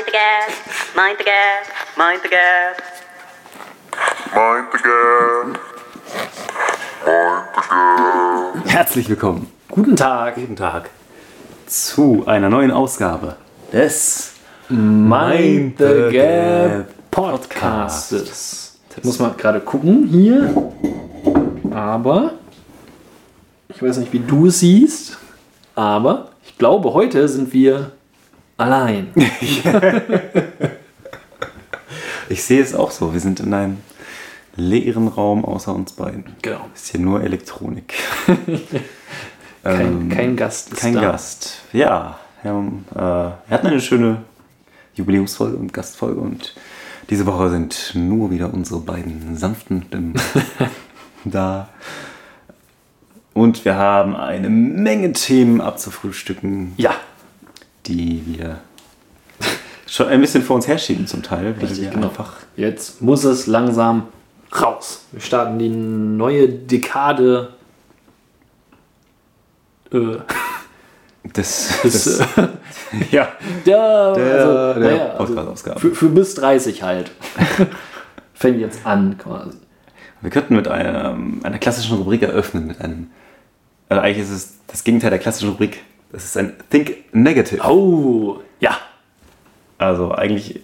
Mind the gap, mind the gap, mind the gap. Mind the gap. Mind the gap. Herzlich willkommen. Guten Tag. Guten Tag zu einer neuen Ausgabe des Mind the Gap Podcastes. Ich muss mal gerade gucken hier. Aber ich weiß nicht, wie du es siehst. Aber ich glaube, heute sind wir allein. Ich sehe es auch so. Wir sind in einem leeren Raum außer uns beiden. Genau. Ist hier nur Elektronik. Kein, Ähm, kein Gast ist Kein da. Gast. Ja, wir, haben, äh, wir hatten eine schöne Jubiläumsfolge und Gastfolge und diese Woche sind nur wieder unsere beiden sanften Stimmen da. Und wir haben eine Menge Themen abzufrühstücken, Ja, die wir schon ein bisschen vor uns herschieben zum Teil, weil wir genau. einfach jetzt muss es langsam raus. Wir starten die neue Dekade. Äh, das, des, das ja, der, der, also, der naja, also für, für bis 30 halt. Fängt jetzt an quasi. Wir könnten mit einer, einer klassischen Rubrik eröffnen, mit einem. Also eigentlich ist es das Gegenteil der klassischen Rubrik. Das ist ein Think Negative. Oh, ja. Also eigentlich,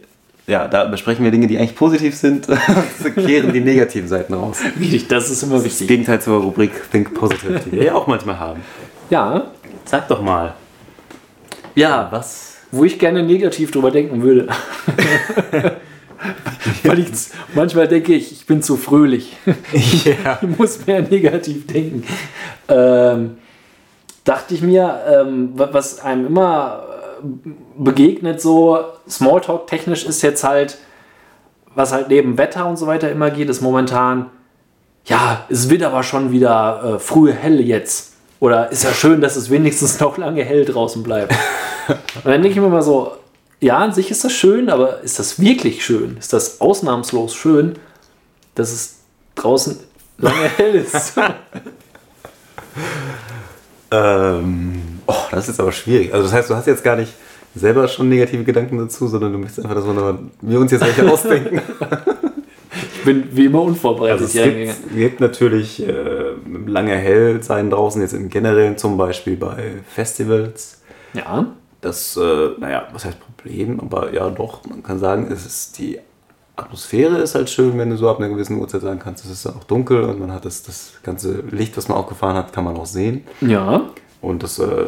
ja, da besprechen wir Dinge, die eigentlich positiv sind, und kehren die negativen Seiten raus. Richtig, das ist immer Das wichtig. Gegenteil zur Rubrik Think Positive, die wir ja auch manchmal haben. Ja, Sag doch mal. Ja, was? wo ich gerne negativ drüber denken würde. Weil ich manchmal denke ich, ich bin zu fröhlich. Ja. Ich muss mehr negativ denken. Ähm, dachte ich mir, ähm, wa- was einem immer äh, begegnet, so Smalltalk technisch ist jetzt halt, was halt neben Wetter und so weiter immer geht, ist momentan, ja, es wird aber schon wieder äh, früh hell jetzt. Oder ist ja schön, dass es wenigstens noch lange hell draußen bleibt. Und dann denke ich mir mal so, ja, an sich ist das schön, aber ist das wirklich schön? Ist das ausnahmslos schön, dass es draußen lange hell ist? Ähm, oh, das ist jetzt aber schwierig. Also das heißt, du hast jetzt gar nicht selber schon negative Gedanken dazu, sondern du möchtest einfach, dass wir, uns jetzt welche ausdenken. Ich bin wie immer unvorbereitet. Also es gibt, gibt natürlich äh, lange hell sein draußen, jetzt im Generellen zum Beispiel bei Festivals. ja, Das, äh, naja, was heißt Problem? Aber ja doch, man kann sagen, es ist die Atmosphäre ist halt schön, wenn du so ab einer gewissen Uhrzeit sagen kannst, es ist dann auch dunkel und man hat das, das ganze Licht, was man auch gefahren hat, kann man auch sehen. ja, Und das äh,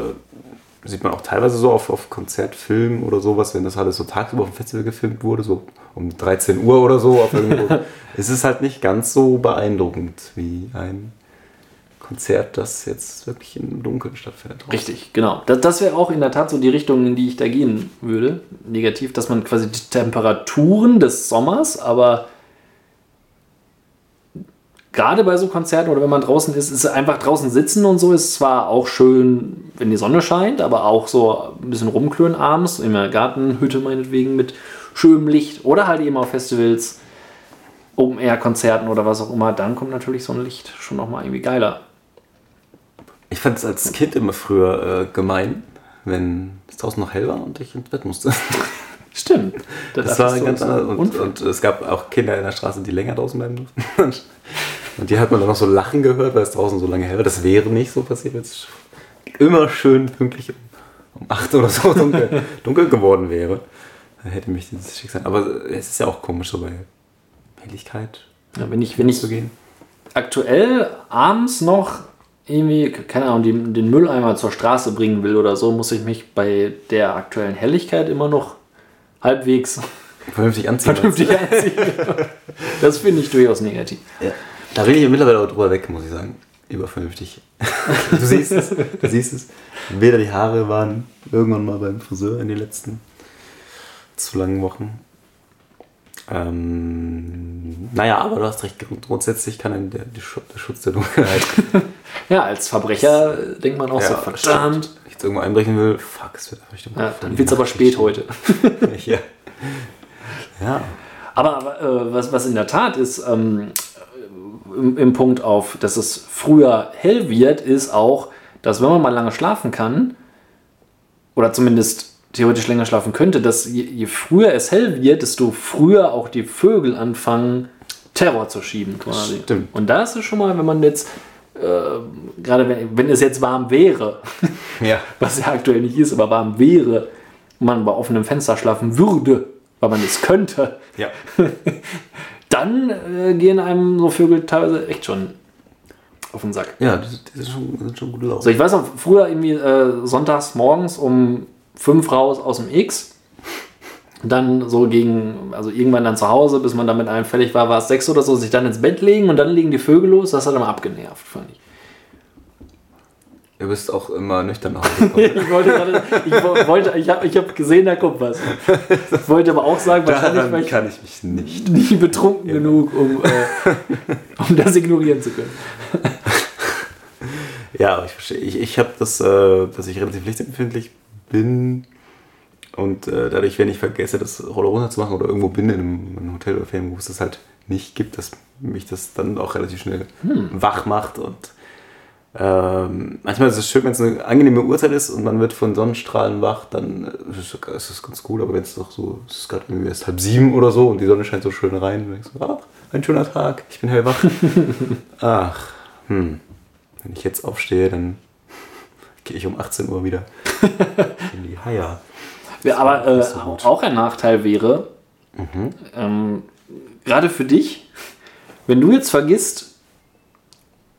sieht man auch teilweise so auf, auf Konzertfilmen oder sowas, wenn das alles so tagsüber auf dem Festival gefilmt wurde, so um 13 Uhr oder so. Auf irgendwo. es ist halt nicht ganz so beeindruckend wie ein Konzert, das jetzt wirklich im Dunkeln stattfindet. richtig, genau. Das, das wäre auch in der Tat so die Richtung, in die ich da gehen würde. Negativ, dass man quasi die Temperaturen des Sommers, aber gerade bei so Konzerten oder wenn man draußen ist, ist einfach draußen sitzen und so ist zwar auch schön, wenn die Sonne scheint, aber auch so ein bisschen rumklönen abends, in der Gartenhütte meinetwegen mit schönem Licht oder halt eben auf Festivals, Open-Air-Konzerten oder was auch immer, dann kommt natürlich so ein Licht schon nochmal irgendwie geiler. Ich fand es als Kind immer früher äh, gemein, wenn es draußen noch hell war und ich ins Bett musste. Stimmt. Das war dachtest du, ganz so anders. Und, und es gab auch Kinder in der Straße, die länger draußen bleiben durften. Und die hat man dann noch so lachen gehört, weil es draußen so lange hell war. Das wäre nicht so passiert, wenn es immer schön pünktlich um, um 8 oder so dunkel, dunkel geworden wäre. Dann hätte mich dieses Schicksal. Aber es ist ja auch komisch, so bei Helligkeit ja, wenn ich, wenn ich zu gehen. aktuell abends noch irgendwie, keine Ahnung, den, den Mülleimer zur Straße bringen will oder so, muss ich mich bei der aktuellen Helligkeit immer noch halbwegs Vernünftig anziehen. vernünftig anziehen. Das finde ich durchaus negativ. Ja. Da bin ich mittlerweile auch drüber weg, muss ich sagen. Übervernünftig. du siehst es, du siehst es. Weder die Haare waren irgendwann mal beim Friseur in den letzten zu langen Wochen. Ähm, naja, aber du hast recht, grundsätzlich kann der, der Schutz der Dunkelheit. Ja, als Verbrecher äh, denkt man auch so, Ja, verdammt. stimmt. Wenn ich jetzt irgendwo einbrechen will, fuck, es wird Richtung. Ja, dann wird es aber spät heute. ja. ja. Aber, äh, was, was in der Tat ist, ähm, im, im Punkt auf, dass es früher hell wird, ist auch, dass wenn man mal lange schlafen kann, oder zumindest theoretisch länger schlafen könnte, dass je, je früher es hell wird, desto früher auch die Vögel anfangen, Terror zu schieben quasi. Stimmt. Und da ist es schon mal, wenn man jetzt, äh, gerade wenn, wenn es jetzt warm wäre, Ja. was ja aktuell nicht ist, aber warm wäre, man bei offenem Fenster schlafen würde, weil man es könnte, Ja. dann äh, gehen einem so Vögel teilweise echt schon auf den Sack. Ja, das, das sind, schon, das schon gute Laune. So, ich weiß noch, früher irgendwie äh, sonntags morgens um fünf raus aus dem X. Dann so gegen, also irgendwann dann zu Hause, bis man dann mit einem fertig war, war es sechs oder so, sich dann ins Bett legen und dann legen die Vögel los. Das hat immer abgenervt, fand ich. Du bist auch immer nüchtern nach Hause gekommen. Ich wollte gerade, ich wo- wollte, ich habe ich hab gesehen, da kommt was. Ich wollte aber auch sagen, wahrscheinlich war ich kann ich mich nicht. nie betrunken genug, um, äh, um das ignorieren zu können. Ja, ich verstehe. Ich, ich habe das, äh, dass ich relativ lichtempfindlich bin und äh, dadurch, wenn ich vergesse, das Roller runter zu machen oder irgendwo bin in einem, in einem Hotel oder Ferien, wo es das halt nicht gibt, dass mich das dann auch relativ schnell wach macht und ähm, manchmal ist es schön, wenn es eine angenehme Uhrzeit ist und man wird von Sonnenstrahlen wach, dann äh, ist es, ist ganz cool. Aber wenn es doch so, es ist gerade irgendwie erst halb sieben oder so und die Sonne scheint so schön rein, und denkst du, ach, ein schöner Tag, ich bin hellwach. ach, hm. Wenn ich jetzt aufstehe, dann gehe ich um 18 Uhr wieder in die Haia. Ja, aber äh, auch ein Nachteil wäre, ähm, gerade für dich, wenn du jetzt vergisst,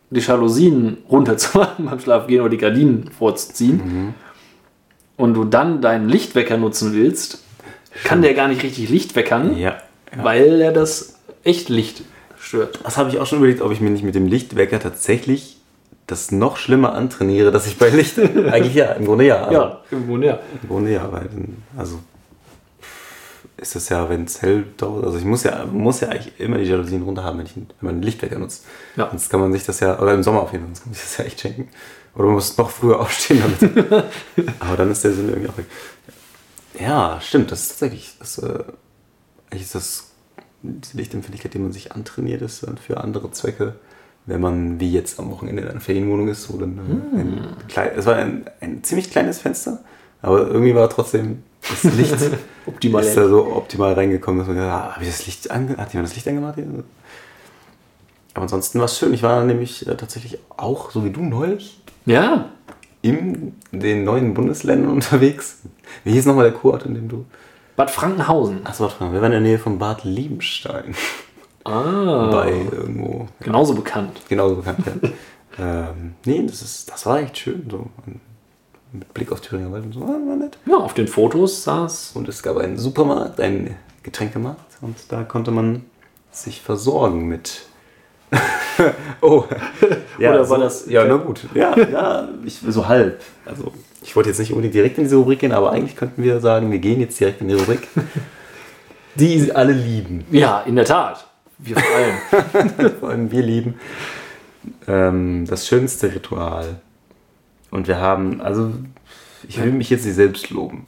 die Jalousien runterzumachen beim Schlafgehen oder die Gardinen vorzuziehen und du dann deinen Lichtwecker nutzen willst, kann der gar nicht richtig Licht weckern, Ja. ja. weil er das Echtlicht stört. Das habe ich auch schon überlegt, ob ich mir nicht mit dem Lichtwecker tatsächlich das noch schlimmer antrainiere, dass ich bei Licht. Eigentlich ja, im Grunde ja. Also, im Grunde ja. Im Grunde ja, weil dann, also ist es ja, wenn es hell dauert. Also ich muss ja, muss ja eigentlich immer die Jalousien runter haben, wenn, ich, wenn man einen Lichtwecker nutzt. Ja. Sonst kann man sich das ja, oder im Sommer auf jeden Fall, sonst kann man sich das ja echt schenken. Oder man muss noch früher aufstehen damit. Aber dann ist der Sinn irgendwie auch weg. Ja, stimmt, das ist tatsächlich, das, äh, eigentlich ist das, diese Lichtempfindlichkeit, die man sich antrainiert, ist dann für andere Zwecke, wenn man wie jetzt am Wochenende in einer Ferienwohnung ist, ein klein, es war ein, ein ziemlich kleines Fenster, aber irgendwie war trotzdem das Licht Optimal. ist da so optimal reingekommen, dass man gesagt hat, ah, das Licht ange hat jemand das Licht angemacht? hier? Aber ansonsten war es schön. Ich war nämlich äh, tatsächlich auch, so wie du neulich, Ja, in den neuen Bundesländern unterwegs. Wie hieß nochmal der Kurort, in dem du. Bad Frankenhausen. Achso, warte mal, wir waren in der Nähe von Bad Liebenstein. Ah, Bei irgendwo. genauso bekannt. Genauso bekannt, ja. ähm, nee, das, ist, das war echt schön. So. Mit Blick auf Thüringer Wald und so. War, war nett. Ja, auf den Fotos saß Und es gab einen Supermarkt, einen Getränkemarkt. Und da konnte man sich versorgen mit. oh. Ja, Oder war so, das- Ja, na gut. Ja, ja ich, so halb. Also, ich wollte jetzt nicht unbedingt direkt in diese Rubrik gehen, aber eigentlich könnten wir sagen, wir gehen jetzt direkt in die Rubrik, die alle lieben. Ja, in der Tat. Wir vor allem. Vor allem wir lieben. Ähm, das schönste Ritual. Und wir haben, also, ich will mich jetzt nicht selbst loben.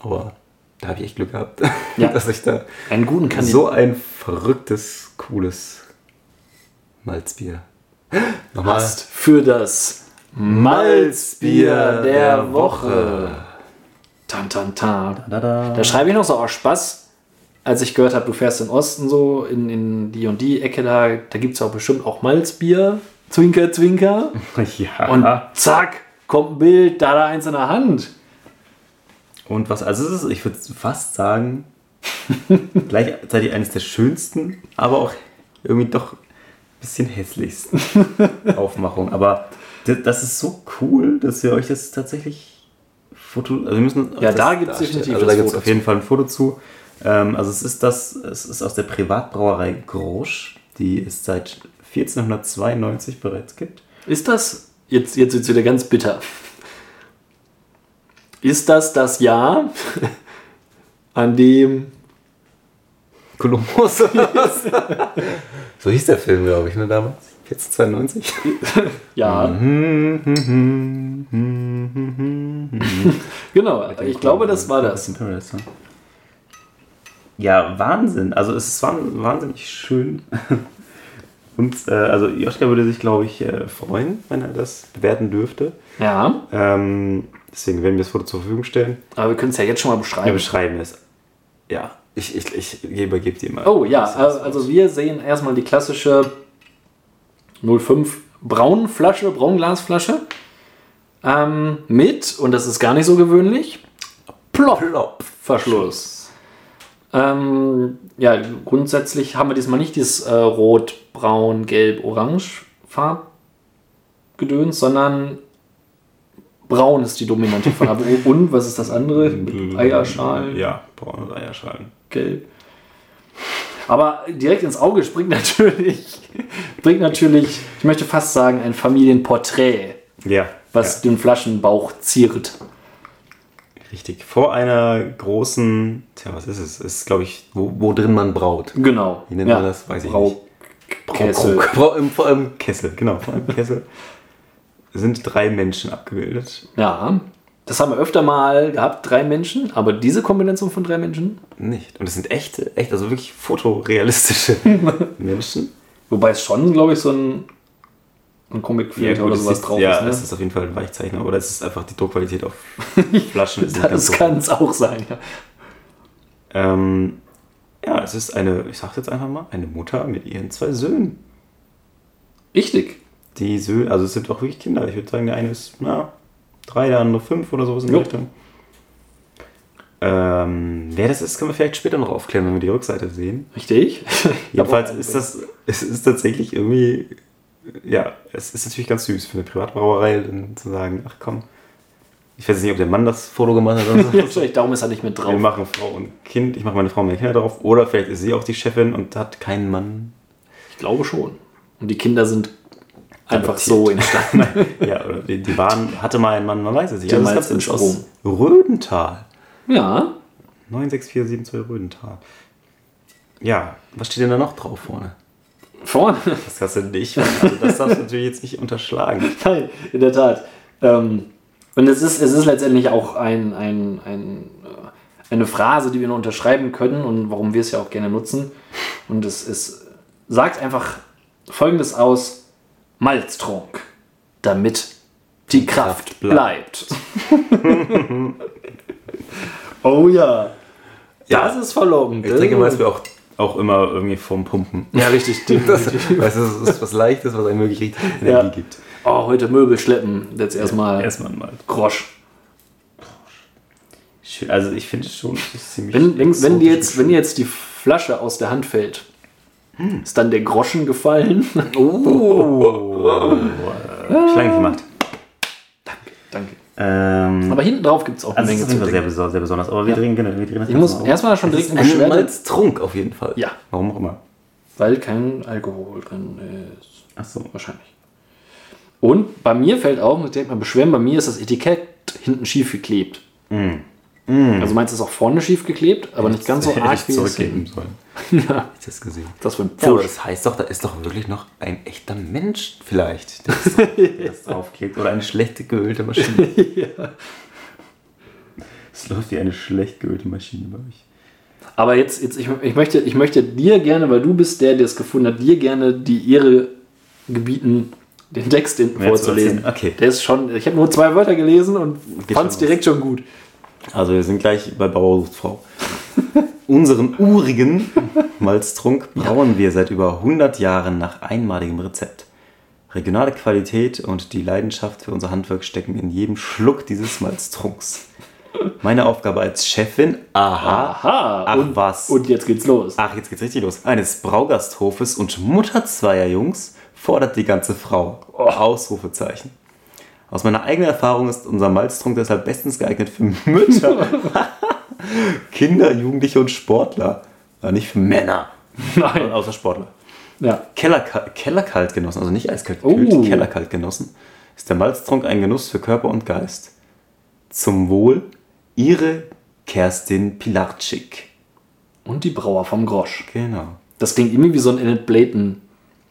Aber da habe ich echt Glück gehabt, Ja. dass ich da Einen guten Kandidaten. so ein verrücktes, cooles Malzbier. Nochmal. hast für das Malzbier der Woche. Tan, tan, tan. Da, da. Da schreibe ich noch so aus Spaß, als ich gehört habe, du fährst in den Osten so, in, in die und die Ecke da, da gibt es auch bestimmt auch Malzbier. Zwinker, zwinker. Ja. Und zack, kommt ein Bild, da da eins in der Hand. Und was, also es ist, ich würde fast sagen, gleichzeitig eines der schönsten, aber auch irgendwie doch ein bisschen hässlichsten Aufmachungen. Aber das ist so cool, dass wir euch das tatsächlich Foto, also wir müssen Ja, da gibt's darstellen. definitiv also da gibt es auf jeden Fall ein Foto zu. Ähm, also es ist das, es ist aus der Privatbrauerei Grosch, die es seit 1492 bereits gibt. Ist das, jetzt, jetzt wird es wieder ganz bitter. Ist das das Jahr, an dem Kolumbus oder was? so hieß der Film, glaube ich, ne, damals. 1492. Ja. genau, ich glaube, das war das. Ja, Wahnsinn. Also es ist wahnsinnig schön. Und äh, also Joschka würde sich, glaube ich, äh, freuen, wenn er das bewerten dürfte. Ja, Ähm, Deswegen werden wir das Foto zur Verfügung stellen. Aber wir können es ja jetzt schon mal Wir beschreiben. beschreiben es. Ja, ich, ich, ich übergebe dir mal. Oh ja, also wir sehen erstmal die klassische 05 Braunflasche, Braunglasflasche. Ähm, mit, und das ist gar nicht so gewöhnlich, Plop-Verschluss. Ähm, ja, grundsätzlich haben wir diesmal nicht dieses äh, Rot, Braun, Gelb, Orange Farbgedöns, sondern Braun ist die dominante Farbe. Und was ist das andere? Mit Eierschalen, Ja, braune Eierschalen. gelb. Aber direkt ins Auge springt natürlich, springt natürlich, ich möchte fast sagen, ein Familienporträt, Ja. was den Flaschenbauch ziert. Ja, richtig. Vor einer großen, tja, was ist es? Ist, glaube ich, wo, wo drin man braut. Genau. Wie nennt man das? Weiß ich Brau Kessel. Brau- Brau- im- Vor allem Kessel, genau. Vor allem Kessel sind drei Menschen abgebildet. Ja, das haben wir öfter mal gehabt, drei Menschen, aber diese Kombination von drei Menschen, Nicht. Und es sind echte, echt, also wirklich fotorealistische Menschen. wobei es schon, glaube ich, so ein, ein Comicfilter oder es sowas ist, drauf ja, ist. Ne? es ist auf jeden Fall ein Weichzeichner, oder es ist einfach die Druckqualität auf Flaschen. ist das kann es auch sein, ja. Ähm, ja, es ist eine, ich sag's jetzt einfach mal, eine Mutter mit ihren zwei Söhnen. Richtig. Die Söhne, also es sind auch wirklich Kinder. Ich würde sagen, der eine ist na, drei, der andere fünf oder sowas in Jo. Richtung. Ähm, wer das ist, können wir vielleicht später noch aufklären, wenn wir die Rückseite sehen. Richtig. Jedenfalls ist das, es ist tatsächlich irgendwie, ja, es ist natürlich ganz süß für eine Privatbrauerei, dann zu sagen, ach komm, ich weiß nicht, ob der Mann das Foto gemacht hat oder so. Vielleicht darum ist er nicht mit Wir drauf. machen Frau und Kind, ich mache meine Frau und meine Kinder drauf. Oder vielleicht ist sie auch die Chefin und hat keinen Mann. Ich glaube schon. Und die Kinder sind einfach Adoptiert. so entstanden. Ja, oder die, die waren, hatte mal einen Mann, man weiß es nicht. Der Also das ist aus. Rödental. ja. 96472 Rödental. Ja, was steht denn da noch drauf vorne? Vorne. Das kannst du nicht, also das darfst du natürlich jetzt nicht unterschlagen. Nein, in der Tat. Ähm, und es ist, es ist letztendlich auch ein, ein, ein, äh, eine Phrase, die wir nur unterschreiben können und warum wir es ja auch gerne nutzen. Und es, es sagt einfach Folgendes aus: Malztrunk, damit die Kraft Kraft bleibt. bleibt. oh ja. Das ist verlockend. Ich trinke meist auch, auch immer irgendwie vom Pumpen. Ja, richtig. Das, definitiv. weißt du, das ist was Leichtes, was einem wirklich richtig Energie Ja. gibt. Oh, heute Möbel schleppen. Jetzt erstmal Erstmal mal. Grosch. Schön. Also ich finde es schon ziemlich. Wenn, wenn, wenn, dir jetzt, wenn dir jetzt die Flasche aus der Hand fällt, ist dann der Groschen gefallen? Oh. Hab ich lange nicht gemacht. Danke. Ähm, Aber hinten drauf gibt es auch eine also Menge ist zu Fall sehr, beso- sehr besonders. Aber wir drehen, genau, wir drehen das Ich muss erstmal schon direkt ist ein Malztrunk auf jeden Fall. Ja. Warum auch immer. weil kein Alkohol drin ist. Ach so. Wahrscheinlich. Und bei mir fällt auf, muss ich direkt mal beschweren, bei mir ist das Etikett hinten schief geklebt. Also meinst du, es ist auch vorne schief geklebt, aber nicht ganz so arg ich wie es zurückgeben sollen. Ja, ich das gesehen. das für ein Ja, aber das heißt doch, da ist doch wirklich noch ein echter Mensch vielleicht, der das, draufklebt. Oder eine schlecht geölte Maschine. Es läuft wie eine schlecht geölte Maschine bei euch. Aber jetzt, jetzt ich, ich, möchte, ich möchte dir gerne, weil du bist der, der es gefunden hat, dir gerne die Ehre gebieten, den Text hinten vorzulesen. Okay. Der ist schon, ich habe nur zwei Wörter gelesen und fand es direkt schon gut. Also wir sind gleich bei Bauer sucht Frau. Unseren urigen Malztrunk brauen wir seit über 100 Jahren nach einmaligem Rezept. Regionale Qualität und die Leidenschaft für unser Handwerk stecken in jedem Schluck dieses Malztrunks. Meine Aufgabe als Chefin, aha, Aha, ach und, was, und jetzt geht's los. ach jetzt geht's richtig los, eines Braugasthofes und Mutter zweier Jungs fordert die ganze Frau. Ausrufezeichen. Aus meiner eigenen Erfahrung ist unser Malztrunk deshalb bestens geeignet für Mütter, Kinder, Jugendliche und Sportler. Aber nicht für Männer. Nein. Außer Sportler. Ja. Kellerka Kellerkalt genossen, also nicht eiskalt Oh. Kellerkalt genossen, ist der Malztrunk ein Genuss für Körper und Geist. Zum Wohl, Ihre Kerstin Pilarczyk. Und die Brauer vom Grosch. Genau. Das klingt irgendwie wie so ein Enid Blayton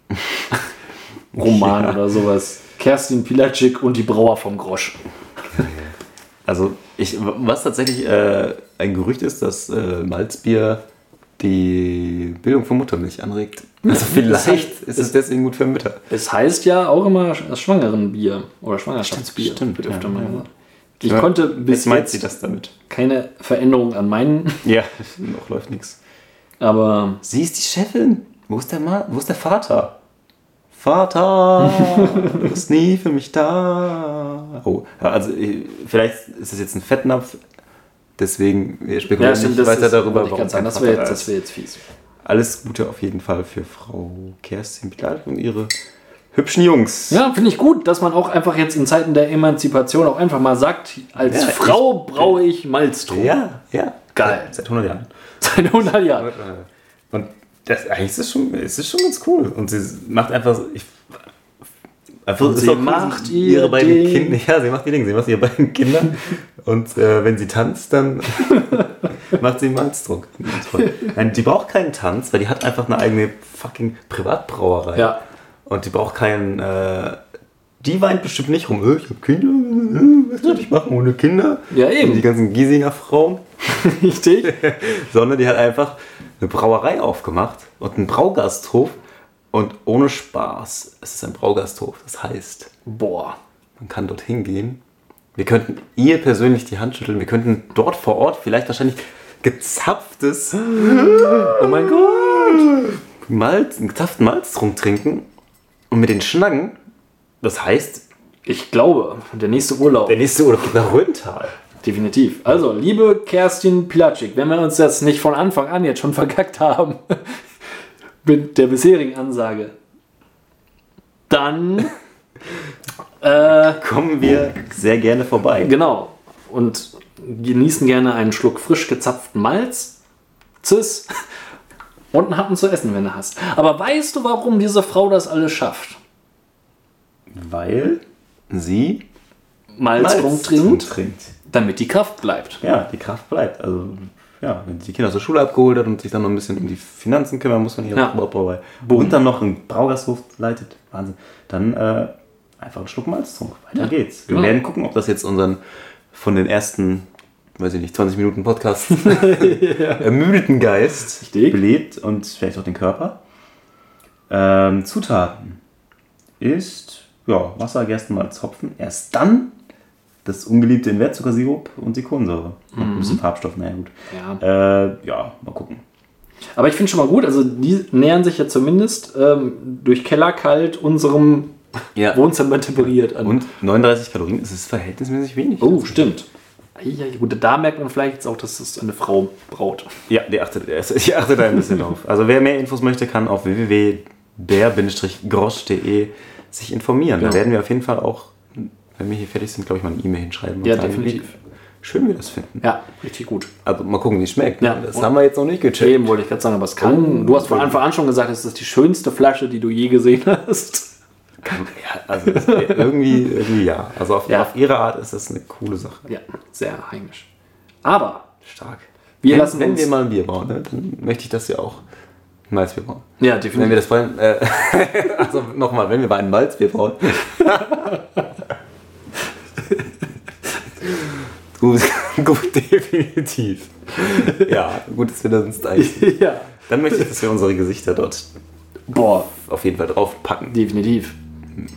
Roman Ja. oder sowas. Kerstin Pilatschik und die Brauer vom Grosch. Also, ich, was tatsächlich äh, ein Gerücht ist, dass äh, Malzbier die Bildung von Muttermilch anregt. Also vielleicht ist es deswegen gut für Mütter. Es heißt ja auch immer das Schwangerenbier oder Schwangerschaftsbier. Stimmt, wird ja, ja. Ich Ja, konnte bis jetzt meint sie das damit. keine Veränderung an meinen, Ja, noch läuft nichts. aber Sie ist die Chefin. Wo ist der Mann? Wo ist der Vater? Vater, du bist nie für mich da. Oh, ja, also vielleicht ist es jetzt ein Fettnapf. Deswegen, wir spekulieren nicht weiter ist- darüber, ich sagen, kein das wäre jetzt, das wär jetzt fies. Alles Gute auf jeden Fall für Frau Kerstin Pilar und ihre hübschen Jungs. Ja, finde ich gut, dass man auch einfach jetzt in Zeiten der Emanzipation auch einfach mal sagt, als Ja, Frau brauche ich Malztrunk. ja. ja. Geil. Seit 100 Jahren. Seit 100 Jahren. Und das, eigentlich ist es schon, es ist schon ganz cool. Und sie macht einfach. Ich, einfach Und sie cool, macht ihre beiden. Kinder. Ja, sie macht ihr Ding. Sie macht ihre beiden Kinder. Und äh, wenn sie tanzt, dann macht sie Malzdruck. Nein, die braucht keinen Tanz, weil die hat einfach eine eigene fucking Privatbrauerei. Ja. Und die braucht keinen. Äh, die weint bestimmt nicht rum. "Äh, Ich hab Kinder. äh, Was soll ich machen ohne Kinder? Ja, eben. Die ganzen Giesinger Frauen Richtig? sondern die hat einfach eine Brauerei aufgemacht und einen Braugasthof und ohne Spaß. Es ist ein Braugasthof. Das heißt, Boah. man kann dort hingehen. Wir könnten ihr persönlich die Hand schütteln. Wir könnten dort vor Ort vielleicht wahrscheinlich gezapftes Oh mein Gott. Malz, einen gezapften Malztrunk trinken und mit den schnacken. Das heißt, Ich glaube, der nächste Urlaub. der nächste Urlaub geht nach Rönntal. Definitiv. Also, liebe Kerstin Pilatschik, wenn wir uns das nicht von Anfang an jetzt schon verkackt haben mit der bisherigen Ansage, dann äh, Kommen wir sehr gerne vorbei. genau und genießen gerne einen Schluck frisch gezapften Malz, Cis und einen Happen zu essen, wenn du hast. Aber weißt du, warum diese Frau das alles schafft? Weil sie Malztrunk trinkt, trinkt. Damit die Kraft bleibt. ja, die Kraft bleibt. Also, ja, wenn die Kinder aus der Schule abgeholt hat und sich dann noch ein bisschen um die Finanzen kümmern muss von ihrer Ja. Brauerei und dann noch einen Braugasthof leitet, Wahnsinn, dann äh, einfach einen Schluck Malztrunk. Weiter Ja, geht's. Wir genau. werden gucken, ob das jetzt unseren von den ersten, weiß ich nicht, 20 Minuten Podcast ermüdeten Geist Richtig. belebt und vielleicht auch den Körper. Ähm, Zutaten ist ja, Wasser, Gerstenmalz, Hopfen. Erst dann das ungeliebte Invertzuckersirup und die Kohlensäure. Und ein bisschen Farbstoff, naja gut. Ja. Äh, ja, mal gucken. Aber ich finde schon mal gut, also die nähern sich ja zumindest ähm, durch Kellerkalt unserem Ja. Wohnzimmer temperiert an. Und 39 Kalorien ist es verhältnismäßig wenig. oh, stimmt. Ja, gut, da merkt man vielleicht jetzt auch, dass es eine Frau braut. Ja, die achtet, die achtet da ein bisschen drauf. Also wer mehr Infos möchte, kann auf www.der-grosch.de sich informieren. Genau. Da werden wir auf jeden Fall auch, wenn wir hier fertig sind, glaube ich, mal eine E-Mail hinschreiben. Ja, definitiv. wie schön wir das finden. Ja, richtig gut. Also mal gucken, wie es schmeckt. Ja. Das haben wir jetzt noch nicht gecheckt. Eben wollte ich gerade sagen, aber es kann. du hast von Anfang an schon gesagt, es ist die schönste Flasche, die du je gesehen hast. Ja, also irgendwie, irgendwie ja. Also auf, Ja. auf ihre Art ist das eine coole Sache. Ja, sehr heimisch. Aber Stark. Wir wenn, lassen wenn uns- wir mal ein Bier bauen, ne, dann möchte ich das ja auch ein Malzbier bauen. ja, Wenn definitiv. wir das wollen, äh, also nochmal, wenn wir mal ein Malzbier bauen. gut, gut, definitiv. Ja, gut, dass wir das uns eigentlich. ja. Dann möchte ich, dass wir unsere Gesichter dort Boah, auf jeden Fall draufpacken. definitiv.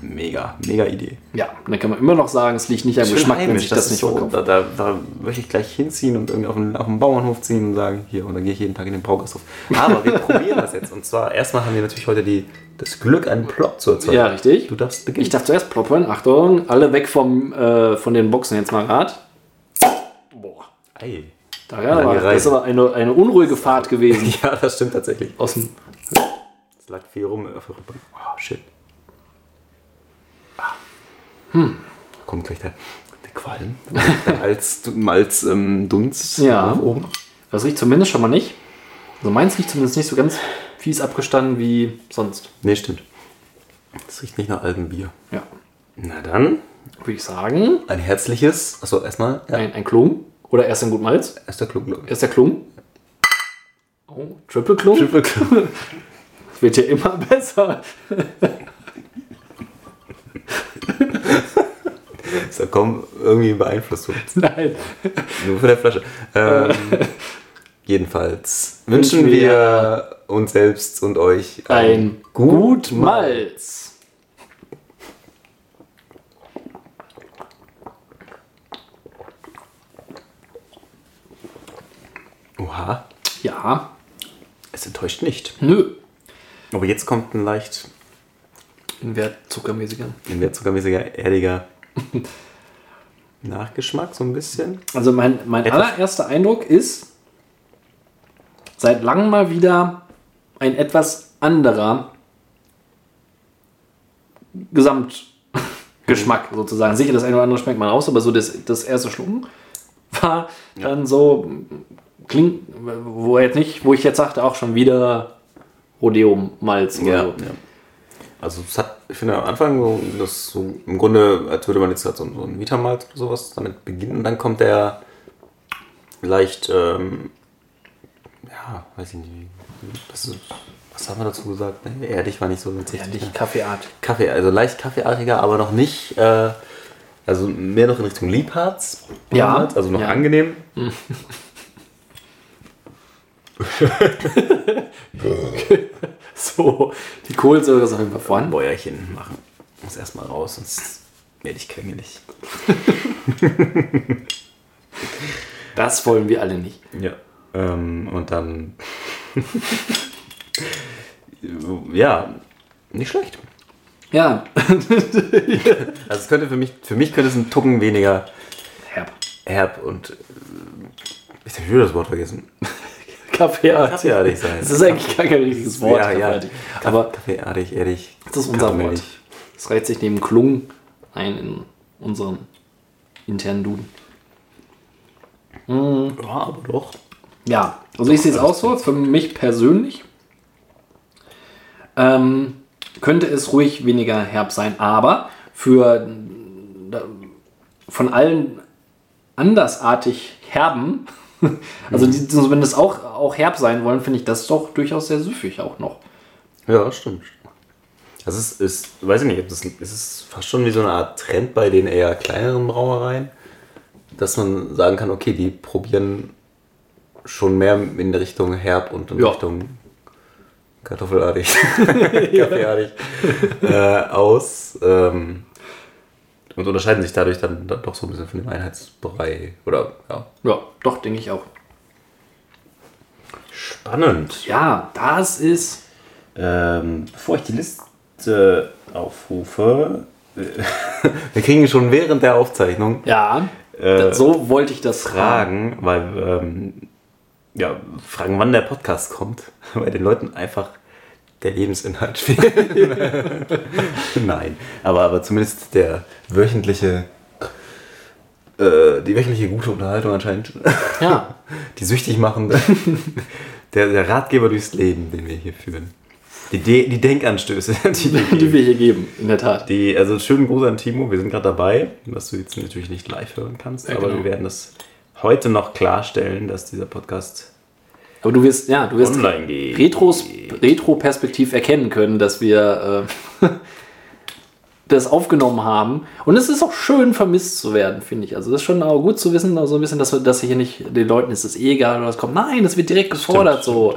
Mega, mega Idee. Ja, dann kann man immer noch sagen, es liegt nicht am Schön Geschmack, wenn heimisch, sich das, ist nicht so, da, da, da möchte ich gleich hinziehen und irgendwie auf den, auf den Bauernhof ziehen und sagen, hier, und dann gehe ich jeden Tag in den Braugasthof. Aber wir probieren das jetzt. Und zwar, erstmal haben wir natürlich heute die, das Glück, einen Plot zu erzeugen. Ja, richtig. Du darfst beginnen. Ich darf zuerst ploppen. Achtung, alle weg vom, äh, von den Boxen jetzt mal grad. Ei. Da, ja, aber, das ist aber eine, eine unruhige Fahrt gewesen. Ja, das stimmt tatsächlich. Aus dem, Es lag viel rum. Oh, shit. Ah. Hm. Kommt gleich der, der Qualm. Der Malz, Malz ähm, Dunst Ja. oben. das riecht zumindest schon mal nicht. Also meins riecht zumindest nicht so ganz fies abgestanden wie sonst. Nee, stimmt. Das riecht nicht nach altem Bier. Ja. Na dann, Würde ich sagen, ein herzliches. Achso, erstmal. Ja, ein, ein Klung. Oder erst ein Gut Malz. erst der Klug, glaube ich. Erst der Klung. Oh, Triple Klung. Triple Klug. Das wird ja immer besser. Ist ja kaum irgendwie beeinflusst. Nein. Nur von der Flasche. Ähm, jedenfalls wünschen Wünschen wir uns selbst und euch Ein Gut Malz. Oha, Ja, es enttäuscht nicht. nö. Aber jetzt kommt ein leicht In Wert zuckermäßiger. ein wertzuckermäßiger, erdiger Nachgeschmack, so ein bisschen. Also mein, mein Etwas- allererster Eindruck ist seit langem mal wieder ein etwas anderer Gesamtgeschmack sozusagen. Sicher, das eine oder andere schmeckt man raus, aber so das, das erste Schlucken war dann so, klingt, wo er jetzt nicht, wo ich jetzt sagte, auch schon wieder Rodeo-Malz. oder so. ja. Also es hat, ich finde am Anfang so, das so im Grunde, als würde man jetzt gerade so, so ein Vitamalz oder sowas damit beginnen und dann kommt der leicht, ähm, ja, weiß ich nicht, das ist, was haben wir dazu gesagt? Ne? Erdig war nicht so Ja, richtig. nicht Kaffeeart. Kaffee, also leicht kaffeeartiger, aber noch nicht, äh, also mehr noch in Richtung Liebharz. Ja. Also noch Ja. angenehm. So, die Kohlensäure jeden Fall vorhanden. Bäuerchen machen. Muss erstmal raus, sonst werde ich quengelig. Das wollen wir alle nicht. Ja. Ähm, und dann. ja, nicht schlecht. Ja, Also es könnte für mich, für mich könnte es ein Tucken weniger herb. herb und äh, ich habe wieder das Wort vergessen. Kaffeeart. Kaffeeartig sein. Das ist eigentlich gar kein richtiges Wort. Ja, ja. kaffeeartig. Aber Kaffeeartig, erdig. das ist unser Wort. Das reiht sich neben Klung ein in unseren internen Duden. Ja, aber doch. Ja, also ich sehe es auch so. Für mich persönlich ähm, könnte es ruhig weniger herb sein, aber für da- von allen andersartig herben, also die zumindest auch, auch herb sein wollen, finde ich das doch durchaus sehr süffig auch noch. Ja, stimmt. Das ist, ist weiß ich nicht, das ist es fast schon wie so eine Art Trend bei den eher kleineren Brauereien, dass man sagen kann, okay, die probieren schon mehr in Richtung Herb und in Ja. Richtung Kartoffelartig, Kaffeeartig äh, aus ähm, und unterscheiden sich dadurch dann, doch so ein bisschen von dem Einheitsbrei. Oder ja. Ja, doch, denke ich auch. Spannend. Ja, das ist. Ähm, bevor ich die Liste aufrufe, äh, wir kriegen schon während der Aufzeichnung Ja, Äh, so wollte ich das fragen. Fragen, weil ähm, ja, fragen, wann der Podcast kommt, weil den Leuten einfach der Lebensinhalt fehlt. Nein, aber, aber zumindest der wöchentliche, äh, die wöchentliche gute Unterhaltung anscheinend, Ja, die süchtig machende, der, der Ratgeber durchs Leben, den wir hier führen. Die, De die Denkanstöße, die wir die wir hier geben, in der Tat. die, also schönen Gruß an Timo, wir sind gerade dabei, was du jetzt natürlich nicht live hören kannst, Ja, aber genau. wir werden das heute noch klarstellen, dass dieser Podcast Aber du wirst, ja, du wirst online geht. Retros, Retro-Perspektiv erkennen können, dass wir äh, das aufgenommen haben. Und es ist auch schön, vermisst zu werden, finde ich. Also das ist schon auch gut zu wissen, so ein bisschen, dass, wir, dass hier nicht den Leuten ist es eh egal oder was kommt. Nein, das wird direkt gefordert so.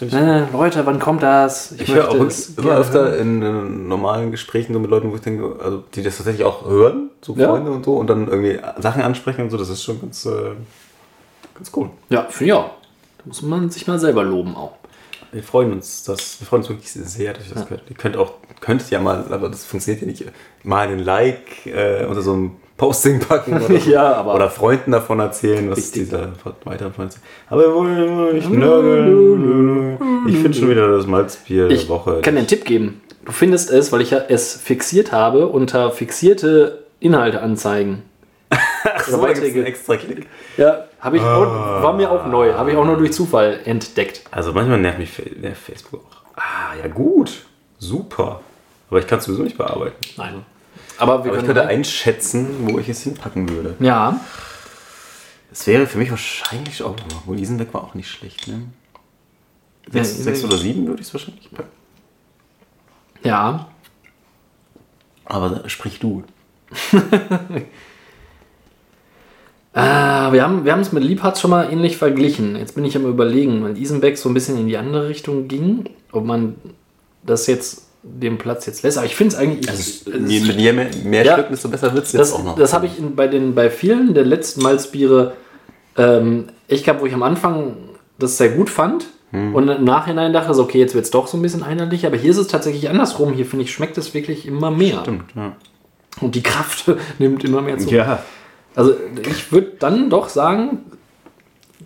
Ich, Äh, Leute, wann kommt das? ich höre auch immer öfter hören. in, äh, normalen Gesprächen so mit Leuten, wo ich denke, also die das tatsächlich auch hören, so Ja. Freunde und so, und dann irgendwie Sachen ansprechen und so, das ist schon ganz, äh, ganz cool. Ja, finde ich auch. Muss man sich mal selber loben auch. Wir freuen uns, das, wir freuen uns wirklich sehr, dass ihr das gehört. Ihr könnt auch, könntet ja mal, aber das funktioniert ja nicht, mal einen Like äh, unter so einem Posting packen oder. Ja, aber- oder Freunden davon erzählen, was Richtig. dieser weiteren Freund Aber wir wollen immer nicht nörgeln. Ich finde schon wieder das Malzbier Ich der Woche. kann dir einen Tipp geben. Du findest es, weil ich ja es fixiert habe, unter fixierte Inhalte anzeigen. Ach so, da gibt's einen extra Klick. Ja, habe ich auch, war mir auch neu. Habe ich auch nur durch Zufall entdeckt. Also manchmal nervt mich nervt Facebook auch. Ah, ja gut. Super. Aber ich kann es sowieso nicht bearbeiten. Nein. Aber wir Aber ich könnte einschätzen, wo ich es hinpacken würde. Ja, Es wäre für mich wahrscheinlich auch, obwohl Isenbeck war auch nicht schlecht, ne? Sechs, Ja, sechs oder sieben würde ich es wahrscheinlich packen. ja. Aber da- sprich du. Ah, wir haben wir es mit Liebhardt schon mal ähnlich verglichen. Jetzt bin ich am überlegen, weil Isenbeck so ein bisschen in die andere Richtung ging, ob man das jetzt den Platz jetzt lässt. Aber ich finde es eigentlich. Also, es- je, je mehr, mehr Ja. Stück, desto besser wird es jetzt das auch noch. das habe ich in, bei, den, bei vielen der letzten Malzbiere ähm, echt gehabt, wo ich am Anfang das sehr gut fand. Und im Nachhinein dachte so, okay, jetzt wird es doch so ein bisschen einheitlich, aber hier ist es tatsächlich andersrum. Hier finde ich, schmeckt es wirklich immer mehr. Stimmt, ja. Und die Kraft nimmt immer mehr zu. Ja. Also ich würde dann doch sagen,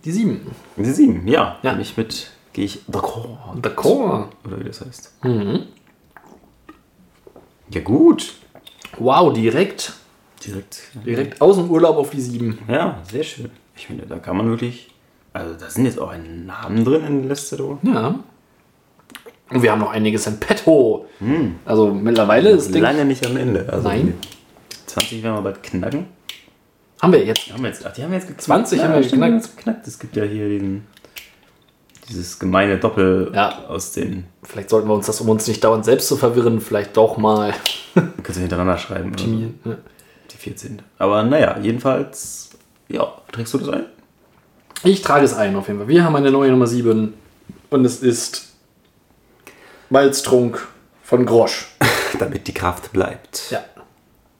die sieben. Die sieben, ja. Ja. Bin ich mit, gehe ich d'accord. D'accord. Oder wie das heißt. Mhm. Ja, gut. Wow, direkt, Direkt. direkt aus dem Urlaub auf die sieben. Ja, sehr schön. Ich finde, da kann man wirklich. Also, da sind jetzt auch ein Namen drin in der Liste, du. Ja. Und wir haben noch einiges in petto. Also mittlerweile ist. Lange nicht am Ende. Also Nein. die 20 werden wir bald knacken. Haben wir jetzt. Die haben wir jetzt, ach, die haben wir jetzt geknackt. 20 haben wir stimmt, geknackt. jetzt geknackt. Es gibt ja hier diesen, dieses gemeine Doppel Ja. aus den. Vielleicht sollten wir uns das, um uns nicht dauernd selbst zu verwirren, vielleicht doch mal Kannst du hintereinander schreiben. Optimieren. Ja. Die 14. Aber naja, jedenfalls. Ja, trägst du das ein? Ich trage es ein auf jeden Fall. Wir haben eine neue Nummer 7 und es ist Malztrunk von Grosch. Damit die Kraft bleibt. Ja.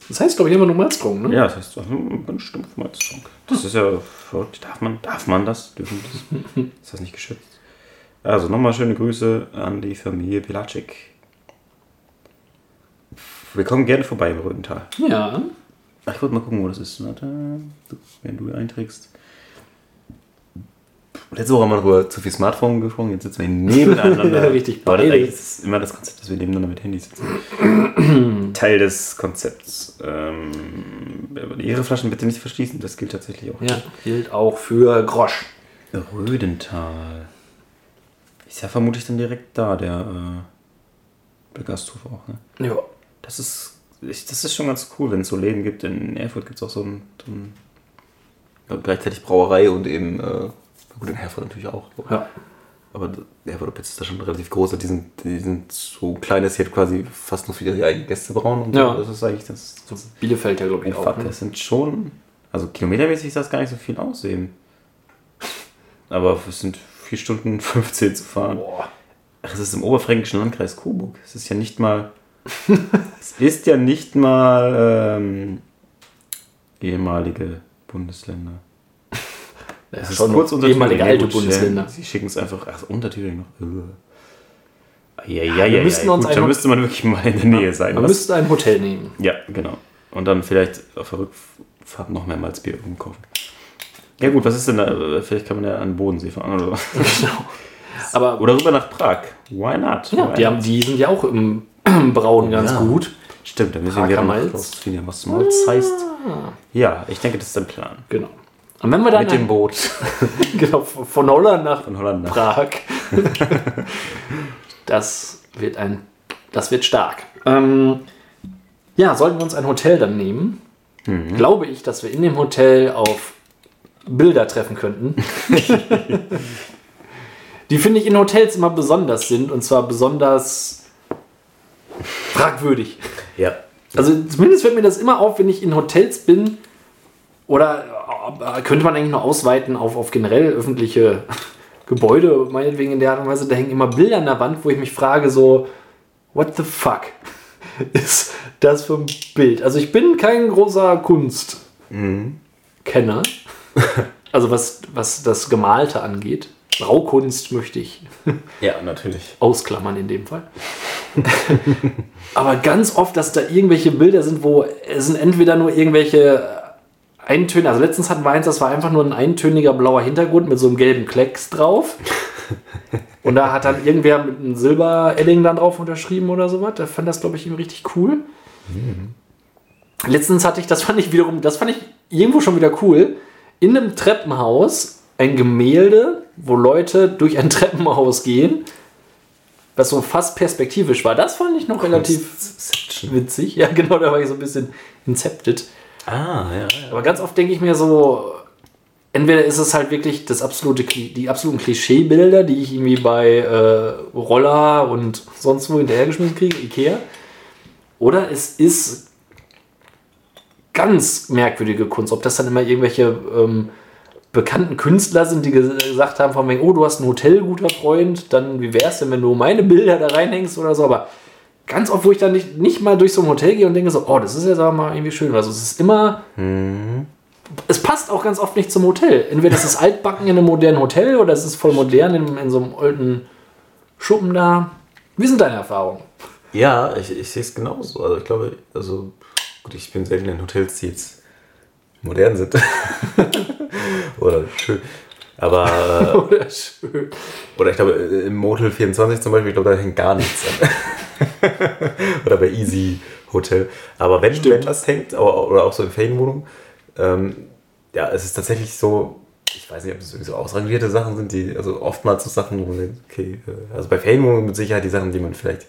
Das heißt, glaube ich, immer nur Malztrunk, ne? Ja, das heißt, also, ganz stumpf Malztrunk. Das ist ja verrückt. Darf man, darf man das? Dürfen das? Ist das nicht geschützt? Also nochmal schöne Grüße an die Familie Pilacek. Wir kommen gerne vorbei im Rödental. Ja. Ich wollte mal gucken, wo das ist. Warte, wenn du einträgst. Letzte Woche haben wir darüber zu viel Smartphone gesprochen, jetzt sitzen wir nebeneinander. Richtig, Aber das ist immer das Konzept, dass wir nebeneinander mit Handys sitzen. Teil des Konzepts. Ähm, ihre Flaschen bitte nicht verschließen, das gilt tatsächlich auch. Ja, gilt auch für Grosch. Rödental. Ist ja vermutlich dann direkt da, der, äh, der Gasthof auch. Ne? Ja. Das ist, ich, das ist schon ganz cool, wenn es so Läden gibt. In Erfurt gibt es auch so ein, so ein ja, gleichzeitig Brauerei und eben, äh, gut, in Erfurt natürlich auch. Ja. Aber Erfurt Pets ist da schon relativ groß. Die sind, die sind so klein, dass sie halt quasi fast nur für ihre eigenen Gäste brauen. Und Ja. so. Das ist eigentlich das. So Bielefeld ja, glaube ich, Oh, auch. fuck, Ne? das sind schon. Also kilometermäßig ist das gar nicht so viel aussehen. Aber es sind 4 Stunden 15 zu fahren. Boah. Ach, es ist im oberfränkischen Landkreis Coburg. Es ist ja nicht mal. es ist ja nicht mal ähm, ehemalige Bundesländer. Das Es ist schon kurz ehemalige Ja, alte gut, Bundesländer. ja, Sie schicken es einfach. Ach, Untertitel noch. Äh. Ja, ja, ja, ja, uns gut, da müsste man wirklich mal in der Nähe sein. Man Was- müsste ein Hotel nehmen. ja, genau. Und dann vielleicht auf der Rückfahrt noch mehr Malzbier irgendwo kaufen. Ja gut, was ist denn da? Vielleicht kann man ja an den Bodensee fahren oder so. Aber Oder rüber nach Prag. Why not? ja, Why die, not? haben, die sind ja auch im Brauen ganz Ja. gut. Stimmt, dann müssen wir rausfinden, was Malz heißt. Ja, ich denke, das ist ein Plan. Genau. Und wenn wir dann Mit dem Boot genau, von Holland nach von Holland nach. Prag. das wird ein, das wird stark. Ähm, ja, sollten wir uns ein Hotel dann nehmen, Mhm. glaube ich, dass wir in dem Hotel auf Bilder treffen könnten. Die finde ich in Hotels immer besonders sind und zwar besonders fragwürdig. Ja. Also zumindest fällt mir das immer auf, wenn ich in Hotels bin. Oder äh, könnte man eigentlich noch ausweiten auf, auf generell öffentliche Gebäude, meinetwegen in der Art und Weise, da hängen immer Bilder an der Wand, wo ich mich frage, so, what the fuck ist das für ein Bild? Also ich bin kein großer Kunstkenner. Also was, was das Gemalte angeht. Braukunst möchte ich Ja, natürlich. ausklammern in dem Fall. Aber ganz oft, dass da irgendwelche Bilder sind, wo es sind entweder nur irgendwelche Eintöne, also letztens hatten wir eins, das war einfach nur ein eintöniger blauer Hintergrund mit so einem gelben Klecks drauf. Und da hat dann irgendwer mit einem Silber-Edding dann drauf unterschrieben oder sowas. Der fand das, glaube ich, irgendwie richtig cool. Letztens hatte ich, das fand ich wiederum, das fand ich irgendwo schon wieder cool, in einem Treppenhaus ein Gemälde, wo Leute durch ein Treppenhaus gehen, was so fast perspektivisch war. Das fand ich noch relativ witzig. Ja, genau, da war ich so ein bisschen incepted. Ah, ja, ja. Aber ganz oft denke ich mir so, entweder ist es halt wirklich das absolute, die absoluten Klischeebilder, die ich irgendwie bei äh, Roller und sonst wo hinterhergeschmissen kriege, Ikea. Oder es ist ganz merkwürdige Kunst. Ob das dann immer irgendwelche ähm, bekannten Künstler sind, die ges- gesagt haben, von wegen, oh, du hast ein Hotel, guter Freund, dann wie wär's denn, wenn du meine Bilder da reinhängst oder so. Aber ganz oft, wo ich dann nicht, nicht mal durch so ein Hotel gehe und denke so, oh, das ist jetzt aber mal irgendwie schön. Also es ist immer es passt auch ganz oft nicht zum Hotel. Entweder es ist altbacken in einem modernen Hotel oder es ist voll modern in, in so einem alten Schuppen da. Wie sind deine Erfahrungen? Ja, ich, ich sehe es genauso. Also ich glaube, also gut, ich bin selten in Hotels, die jetzt modern sind. Oder schön. Aber, äh, Oder schön. oder ich glaube, im Motel 24 zum Beispiel, ich glaube, da hängt gar nichts an. oder bei Easy Hotel. Aber wenn, wenn das hängt, oder auch so in Ferienwohnungen, ähm, ja, es ist tatsächlich so, ich weiß nicht, ob es irgendwie so ausrangierte Sachen sind, die, also oftmals so Sachen, wo man denkt, okay, äh, also bei Ferienwohnungen mit Sicherheit die Sachen, die man vielleicht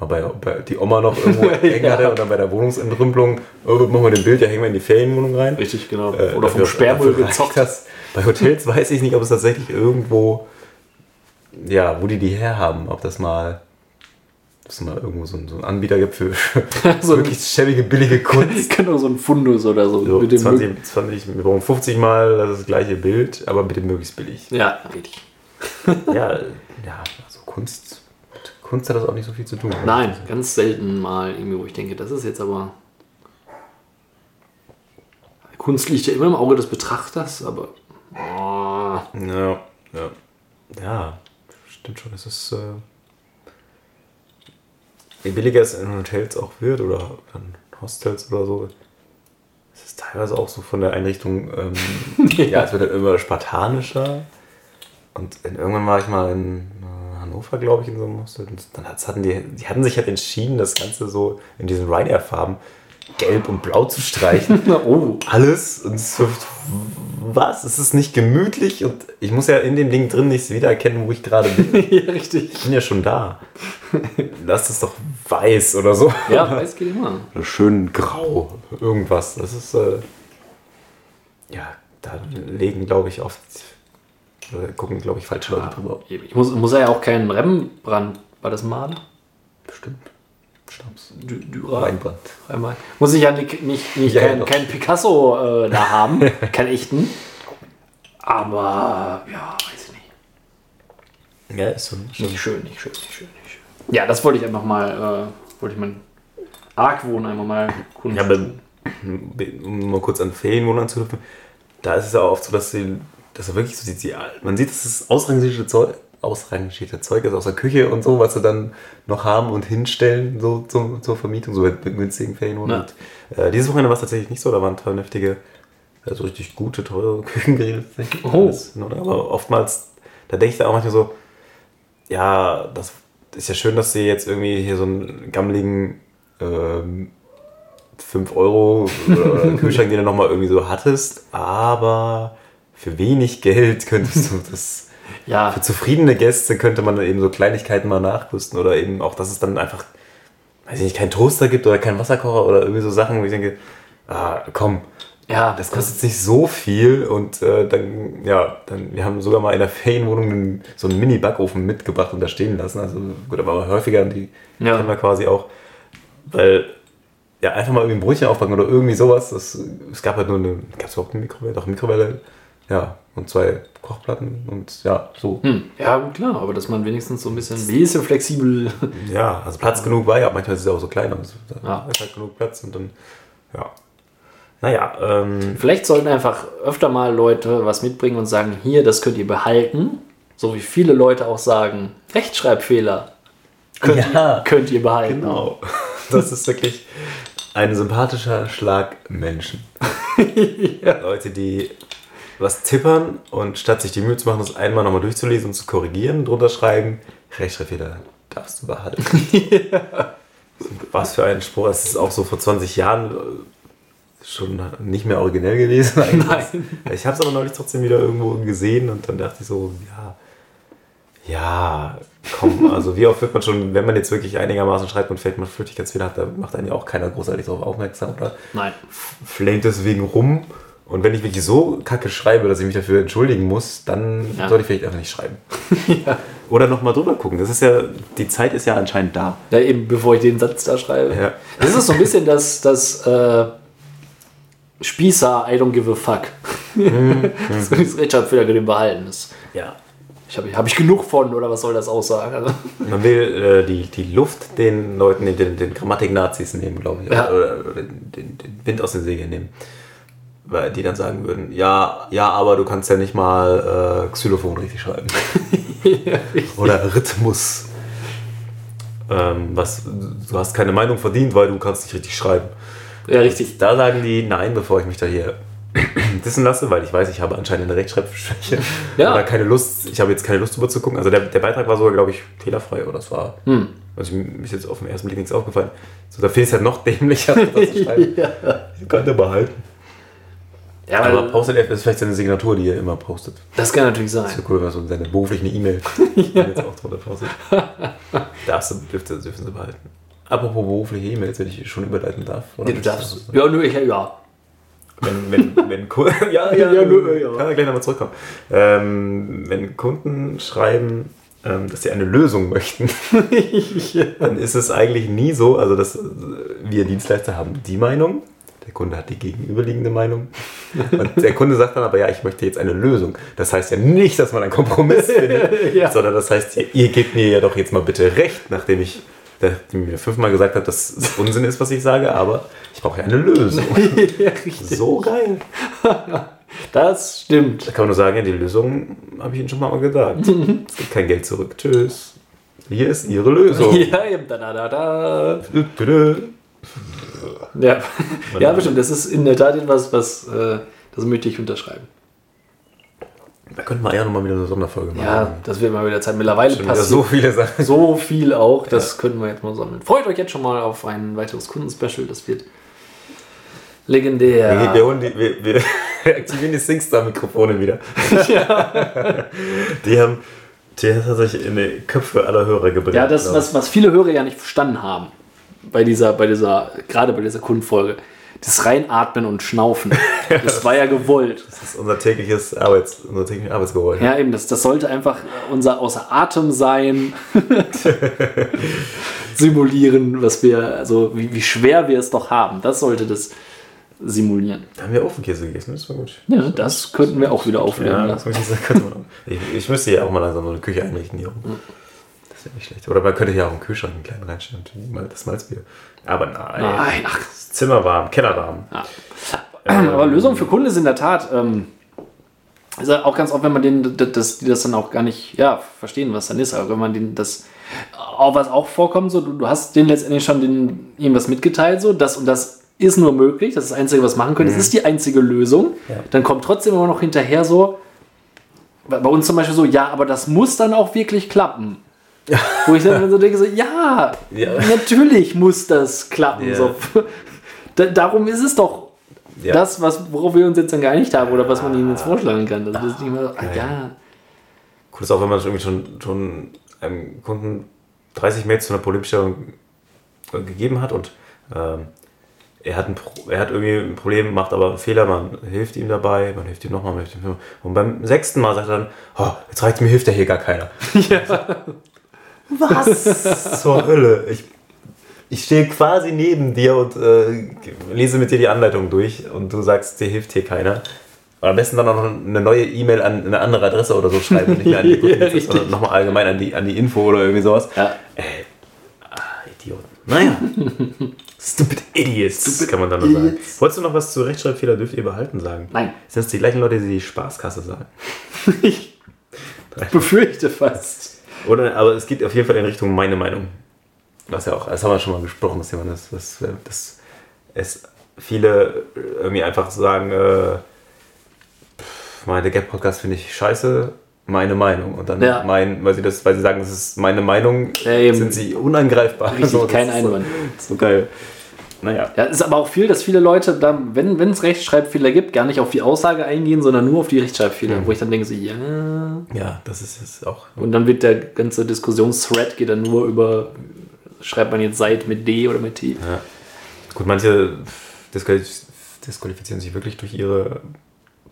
mal bei, bei die Oma noch irgendwo hängen hatte oder bei der Wohnungsentrümpelung, oh, machen wir den Bild, ja hängen wir in die Ferienwohnung rein. Richtig, genau. Äh, Oder vom Sperrmüll gezockt. Das. Bei Hotels weiß ich nicht, ob es tatsächlich irgendwo, ja, wo die die herhaben, ob das mal, ob es mal irgendwo so, einen- so einen Anbieter gibt für So wirklich schäbige, billige Kunst. Genau, so ein Fundus oder so. So, mit dem 20, 20, wir brauchen 50 Mal das gleiche Bild, aber bitte möglichst billig. ja, richtig. Ja, ja, also Kunst, Kunst hat das auch nicht so viel zu tun. Nein, ganz selten mal irgendwie, wo ich denke, das ist jetzt aber. Kunst liegt ja immer im Auge des Betrachters, aber. Oh, Ja, ja. Ja, stimmt schon. Es ist. Äh, je billiger es in Hotels auch wird oder dann Hostels oder so, es ist teilweise auch so von der Einrichtung. Ähm, ja. es wird dann immer spartanischer. Und in, irgendwann war ich mal in äh, Hannover, glaube ich, in so einem Hostel. Und dann hatten die, die hatten sich halt entschieden, das Ganze so in diesen Ryanair-Farben gelb und blau zu streichen oh. alles und es wirft, was? Es ist nicht gemütlich und ich muss ja in dem Ding drin nicht wiedererkennen, wo ich gerade bin. ja, richtig. Ich bin ja schon da. Lass es doch weiß oder so. Ja, weiß geht immer. Oder schön grau. Irgendwas. Das ist, äh, ja, da legen, glaube ich, oft, oder gucken, glaube ich, falsche Leute drüber. Ich muss, muss er ja auch keinen Rembrandt, war das Maler? Bestimmt. Schnaps. Dürer. Weinbrand. Einmal. Muss ich ja nicht, nicht, nicht Ja, kein, kein Picasso äh, da haben, keinen echten. Aber ja, weiß ich nicht. Ja, ist so. Nicht schön, nicht schön, nicht schön, nicht schön. Ja, das wollte ich einfach mal, äh, wollte ich meinen Argwohn einmal mal kundtun. Ja, aber um mal kurz an Ferienwohnungen zu hüpfen, da ist es ja auch oft so, dass sie, dass er wirklich so die, die, man sieht, dass es ausrangierte Zeug, ausrangierte Zeug ist aus der Küche und so, was sie dann noch haben und hinstellen, so zum, zur Vermietung, so mit, günstigen Ferienwohnungen. Und, äh, dieses Wochenende war es tatsächlich nicht so, da waren vernünftige, also richtig gute, teure Küchengeräte. Oh. Alles Ordnung. Aber oftmals, da denke ich da auch manchmal so, ja, das ist ja schön, dass sie jetzt irgendwie hier so einen gammeligen ähm, 5 Euro oder Kühlschrank, den du nochmal irgendwie so hattest, aber für wenig Geld könntest du das. Ja, Für zufriedene Gäste könnte man dann eben so Kleinigkeiten mal nachrüsten oder eben auch, dass es dann einfach, weiß ich nicht, keinen Toaster gibt oder keinen Wasserkocher oder irgendwie so Sachen, wo ich denke, ah, komm, ja, das kostet nicht so viel und äh, dann, ja, dann, wir haben sogar mal in der Ferienwohnung so einen Mini-Backofen mitgebracht und da stehen lassen. Also gut, aber häufiger, die Ja. kennen wir quasi auch. Weil, ja, einfach mal irgendwie ein Brötchen aufbacken oder irgendwie sowas. Das, es gab halt nur eine, gab es überhaupt eine Mikrowelle? Doch, Mikrowelle, ja, und zwei Kochplatten und ja, so. hm. ja, gut, klar, aber dass man wenigstens so ein bisschen, ja flexibel. Ja, also Platz genug war ja, manchmal ist es ja auch so klein, aber es, Ja. ist halt genug Platz und dann, ja. Naja, ähm, Vielleicht sollten einfach öfter mal Leute was mitbringen und sagen, hier, das könnt ihr behalten. So wie viele Leute auch sagen, Rechtschreibfehler könnt, Ja. ihr, könnt ihr behalten. Genau. Das ist wirklich ein sympathischer Schlag Menschen. Leute, die was tippern und statt sich die Mühe zu machen, das einmal nochmal durchzulesen und zu korrigieren, drunter schreiben, Rechtschreibfehler darfst du behalten. Was für ein Spruch. Es ist auch so vor 20 Jahren äh, schon nicht mehr originell gewesen. eigentlich. Nein. Ich habe es aber neulich trotzdem wieder irgendwo gesehen und dann dachte ich so, ja, ja, komm, also wie oft wird man schon, wenn man jetzt wirklich einigermaßen schreibt und fällt man Flüchtigkeitsfehler hat, da macht einen ja auch keiner großartig darauf aufmerksam oder Nein. flenkt deswegen rum. Und wenn ich wirklich so kacke schreibe, dass ich mich dafür entschuldigen muss, dann Ja. sollte ich vielleicht einfach nicht schreiben. Oder nochmal drüber gucken. Das ist ja, die Zeit ist ja anscheinend da. Ja, eben bevor ich den Satz da schreibe. Ja. Das ist so ein bisschen das, das äh, Spießer, I don't give a fuck. das ist Rechtschreibfehler können behalten. Das, Ja. ich habe hab ich genug von, oder was soll das aussagen? Also, Man will äh, die, die Luft den Leuten, den, den, den Grammatik-Nazis nehmen, glaube ich. Ja. Oder, oder den, den Wind aus den Segeln nehmen. Weil die dann sagen würden, ja, ja, aber du kannst ja nicht mal äh, Xylophon richtig schreiben. Oder Rhythmus. Ähm, was, du hast keine Meinung verdient, weil du kannst nicht richtig schreiben. Ja, richtig. Da sagen die nein, bevor ich mich da hier wissen lasse, weil ich weiß, ich habe anscheinend eine Rechtschreibschwäche. Ja. Oder keine Lust, ich habe jetzt keine Lust drüber zu gucken. Also der, der Beitrag war sogar, glaube ich, fehlerfrei oder das war. Hm. Also mir ist jetzt auf den ersten Blick nichts aufgefallen. So, da finde ich es halt noch dämlicher, das zu schreiben. ja. Ich könnte behalten. Ja, Aber weil, postet er ist vielleicht seine Signatur, die er immer postet. das kann natürlich sein. Das wäre cool, wenn er so seine berufliche E-Mail jetzt auch drunter postet. Darfst du, dürfte, dürfen sie behalten. Apropos berufliche E-Mails, wenn ich schon überleiten darf. Oder Ja, du darfst. Ja, nur ich, ja. Wenn, wenn, wenn Kunden, ja, ja, Ja, nur, ja. kann er gleich nochmal zurückkommen. Ähm, wenn Kunden schreiben, ähm, dass sie eine Lösung möchten, dann ist es eigentlich nie so, also dass wir Dienstleister haben die Meinung, der Kunde hat die gegenüberliegende Meinung und der Kunde sagt dann aber, ja, ich möchte jetzt eine Lösung. Das heißt ja nicht, dass man einen Kompromiss findet, Ja. sondern das heißt, ihr, ihr gebt mir ja doch jetzt mal bitte recht, nachdem ich nachdem mir fünfmal gesagt habe, dass es Unsinn ist, was ich sage, aber ich brauche ja eine Lösung. ja. So geil. Das stimmt. Da kann man nur sagen, ja, die Lösung habe ich Ihnen schon mal gesagt. es gibt kein Geld zurück. Tschüss. Hier ist Ihre Lösung. Ja, eben, da, da, da, da. Bitte. Ja. ja, bestimmt. Das ist in der Tat etwas, was, äh, das möchte ich unterschreiben. Da könnten wir ja nochmal wieder eine Sonderfolge machen. Ja, das wird mal wieder Zeit. Mittlerweile passiert so viele Sachen. so viel auch. Das könnten wir jetzt mal sammeln. Freut euch jetzt schon mal auf ein weiteres Kundenspecial. Das wird legendär. Wir, wir, holen die, wir, wir aktivieren die Singstar-Mikrofone wieder. die haben die hat sich in die Köpfe aller Hörer gebrannt. Ja, das, was, was viele Hörer ja nicht verstanden haben, bei dieser, bei dieser, gerade bei dieser Kundenfolge, das Reinatmen und Schnaufen, das war ja gewollt. Das ist unser tägliches Arbeits, unser tägliches Arbeitsgeräusch. Ja, eben, das, das sollte einfach unser Außer Atem sein, simulieren, was wir, also wie, wie schwer wir es doch haben. Das sollte das simulieren. Da haben wir Ofenkäse gegessen, das war gut. Ja, das könnten wir auch wieder aufnehmen Ja, auch. Ich, ich müsste ja auch mal langsam so eine Küche einrichten hier oben. Wäre nicht schlecht. Oder man könnte hier auch einen Kühlschrank einen kleinen reinstellen das Malzbier. Aber nein. Nein, ach. Zimmer warm, Keller warm. Aber Lösung für Kunden ist in der Tat, ähm, ist ja auch ganz oft, wenn man den, das, die das dann auch gar nicht ja, verstehen, was dann ist, aber wenn man den, das, auch was auch vorkommt, so, du, du hast denen letztendlich schon den, irgendwas mitgeteilt, so, das und das ist nur möglich, das ist das Einzige, was machen können, das ist die einzige Lösung, Ja. dann kommt trotzdem immer noch hinterher so, bei uns zum Beispiel so, ja, aber das muss dann auch wirklich klappen. Wo ich dann so denke, so, ja, Ja. natürlich muss das klappen. Ja. So. Da, darum ist es doch Ja. das, was, worauf wir uns jetzt dann geeinigt haben oder was man ihnen jetzt vorschlagen kann. Das ist nicht mehr so, ah, ja. Cool ist auch, wenn man irgendwie schon, schon einem Kunden 30 Mails zu einer Problemstellung gegeben hat und ähm, er, hat ein er hat irgendwie ein Problem, macht aber einen Fehler, man hilft ihm dabei, man hilft ihm nochmal, man hilft ihm nochmal. Und beim sechsten Mal sagt er dann, oh, jetzt reicht mir hilft ja hier gar keiner. Was zur Hölle? Ich, ich stehe quasi neben dir und äh, lese mit dir die Anleitung durch und du sagst, dir hilft hier keiner. Und am besten dann auch noch eine neue E-Mail an eine andere Adresse oder so schreiben und nicht mehr an die richtig. sondern nochmal allgemein an die, an die Info oder irgendwie sowas. Ja. Äh, ah, Idioten. Naja. Stupid Idiots, kann man dann nur sagen. Wolltest du noch was zu Rechtschreibfehler dürft ihr behalten sagen? Nein. Sind das die gleichen Leute, die die Spaßkasse sagen? Ich befürchte fast. Oder, aber es geht auf jeden Fall in Richtung meine Meinung. Was ja auch, das haben wir schon mal besprochen, das Thema, dass, dass, dass es viele irgendwie einfach sagen, äh, meine Gap Podcast finde ich scheiße, meine Meinung. Und dann Ja. mein, weil sie das, weil sie sagen, das ist meine Meinung, Ja, sind sie unangreifbar. Richtig, das kein Einwand. So, so geil. Naja. Ja, es ist aber auch viel, dass viele Leute, dann, wenn es Rechtschreibfehler gibt, gar nicht auf die Aussage eingehen, sondern nur auf die Rechtschreibfehler. Wo ich dann denke, so, ja. Ja, das ist jetzt auch. Und dann wird der ganze Diskussionsthread geht dann nur über, schreibt man jetzt seit mit D oder mit T. Gut, manche disqualif disqualifizieren sich wirklich durch ihre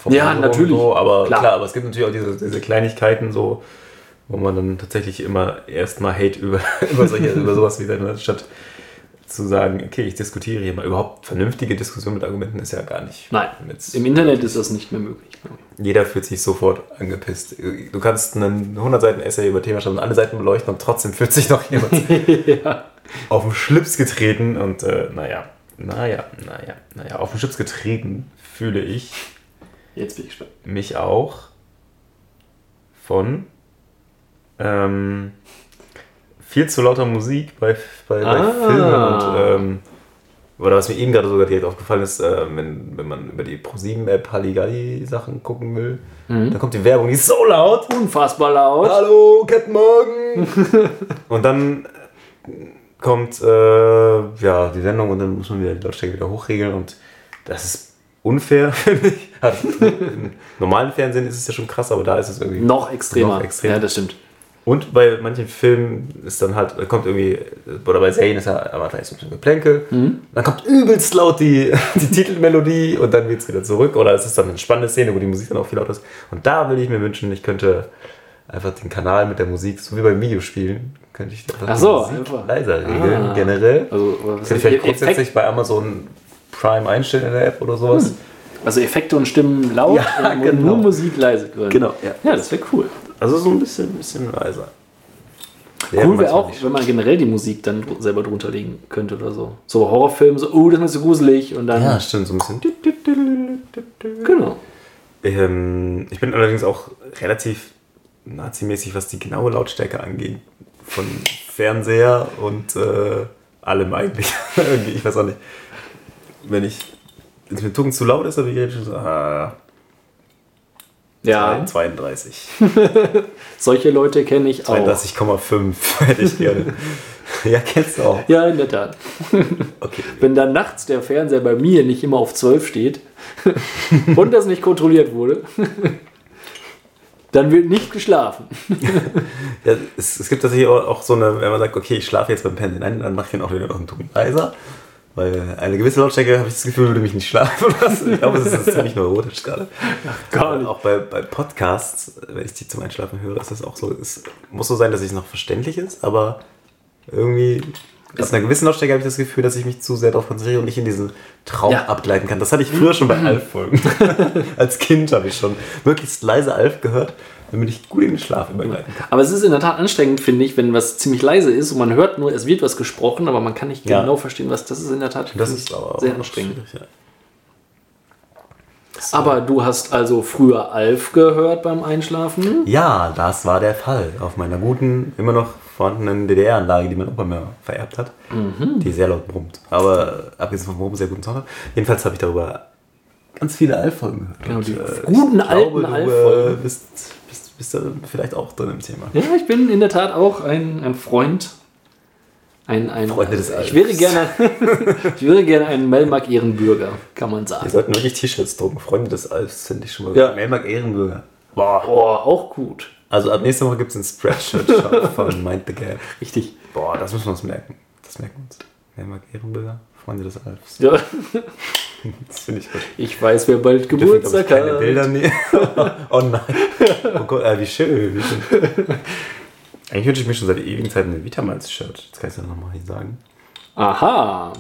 Ja, natürlich. So, aber Klar. klar. aber es gibt natürlich auch diese, diese Kleinigkeiten, so, wo man dann tatsächlich immer erstmal Hate über, über, solche, über sowas wie dann, statt zu sagen, okay, ich diskutiere hier mal. Überhaupt vernünftige Diskussion mit Argumenten ist ja gar nicht. Nein, im Internet ist das nicht mehr möglich. Jeder fühlt sich sofort angepisst. Du kannst einen 100 Seiten Essay über Thema schreiben und alle Seiten beleuchten und trotzdem fühlt sich noch jemand auf den Schlips getreten und äh, naja. naja, naja, naja, auf den Schlips getreten fühle ich Jetzt bin ich gespannt. mich auch von ähm, viel zu lauter Musik bei, bei, bei Ah. Filmen und ähm, oder was mir eben gerade sogar direkt aufgefallen ist, äh, wenn, wenn man über die Pro7-App Halligalli Sachen gucken will, Mhm. da kommt die Werbung, die ist so laut. Unfassbar laut. Hallo, Captain Morgan! und dann äh, kommt äh, ja, die Sendung und dann muss man wieder die Lautstärke wieder hochregeln und das ist unfair, finde ich. Im normalen Fernsehen ist es ja schon krass, aber da ist es irgendwie Noch extremer. Noch extremer. Ja, das stimmt. Und bei manchen Filmen ist dann halt, kommt irgendwie, oder bei Serien ist ja aber gleich so ein bisschen Geplänkel. Mhm. Dann kommt übelst laut die, die Titelmelodie und dann wird es wieder zurück. Oder es ist dann eine spannende Szene, wo die Musik dann auch viel lauter ist. Und da würde ich mir wünschen, ich könnte einfach den Kanal mit der Musik, so wie beim Videospielen, könnte ich einfach Ach so, die Musik einfach. leiser regeln, Ah. generell. Also, Könnte ich vielleicht Effekt- grundsätzlich bei Amazon Prime einstellen in der App oder sowas. also Effekte und Stimmen laut Ja, und genau. nur Musik leise. Können. Genau, ja. Ja, das wäre cool. Also so ein bisschen, bisschen leiser. Cool wäre auch, nicht. wenn man generell die Musik dann selber drunter legen könnte oder so. So Horrorfilme, so, oh, das ist mir so gruselig und dann. Ja, stimmt, so ein bisschen. Genau. Ähm, ich bin allerdings auch relativ nazimäßig, was die genaue Lautstärke angeht. Von Fernseher und äh, allem eigentlich. Irgendwie, ich weiß auch nicht. Wenn ich. Wenn es mir Tucken zu laut ist, dann bin ich schon so. Ah, Ja, 32. solche Leute kenne ich auch. 32,5 hätte ich gerne. ja, kennst du auch. Ja, in der Tat. Okay. Wenn dann nachts der Fernseher bei mir nicht immer auf 12 steht und das nicht kontrolliert wurde, dann wird nicht geschlafen. Ja, es, es gibt tatsächlich auch, auch so eine, wenn man sagt, okay, ich schlafe jetzt beim Pennen ein, dann mache ich dann auch wieder noch einen Ton leiser. Weil eine gewisse Lautstärke, habe ich das Gefühl, würde mich nicht schlafen lassen. Ich glaube, es ist ziemlich neurotisch gerade. gar nicht. Auch bei, bei Podcasts, wenn ich die zum Einschlafen höre, ist das auch so. Es muss so sein, dass es noch verständlich ist, aber irgendwie. Aus einer gewissen Lautstärke habe ich das Gefühl, dass ich mich zu sehr darauf konzentriere und nicht in diesen Traum Ja. abgleiten kann. Das hatte ich früher schon bei Alf-Folgen. Als Kind habe ich schon möglichst leise Alf gehört, damit ich gut in den Schlaf übergleiten kann. Aber es ist in der Tat anstrengend, finde ich, wenn was ziemlich leise ist und man hört nur, es wird was gesprochen, aber man kann nicht Ja. genau verstehen, was das ist in der Tat. Das ist aber sehr anstrengend. ja. Aber du hast also früher Alf gehört beim Einschlafen? Ja, das war der Fall. Auf meiner guten, immer noch vorhandenen DDR-Anlage, die mein Opa mir vererbt hat, die sehr laut brummt. Aber abgesehen vom Brummen sehr guten Sound. Jedenfalls habe ich darüber ganz viele Alf-Folgen gehört. Genau, die Und, guten ich alten du, Alf-Folgen. äh, Bist, bist, da vielleicht auch drin im Thema. Ja, ich bin in der Tat auch ein, ein Freund. Ein, ein, Freunde des ich Alfs. wäre gerne, ich wäre gerne ein Melmark Ehrenbürger, kann man Wir sagen. sollten wirklich T-Shirts drucken. Freunde des Alfs finde ich schon mal. Ja. Melmark Ehrenbürger. Boah, auch gut. Also ab nächster Woche gibt es einen Spreadshirt-Shop von Mind the Gap. Richtig. Boah, das müssen wir uns merken. Das merken wir uns. Melmark Ehrenbürger, Freunde des Alfs. Ja, Das finde ich gut. ich weiß, wer bald Geburtstag ich, keine hat. Bilder nehmen. oh nein. Oh Gott, äh, wie schön. Wie schön. Eigentlich wünsche ich mir schon seit ewigen Zeiten ein Vitamals-Shirt. Das kann ich ja nochmal hier sagen. Aha. Hab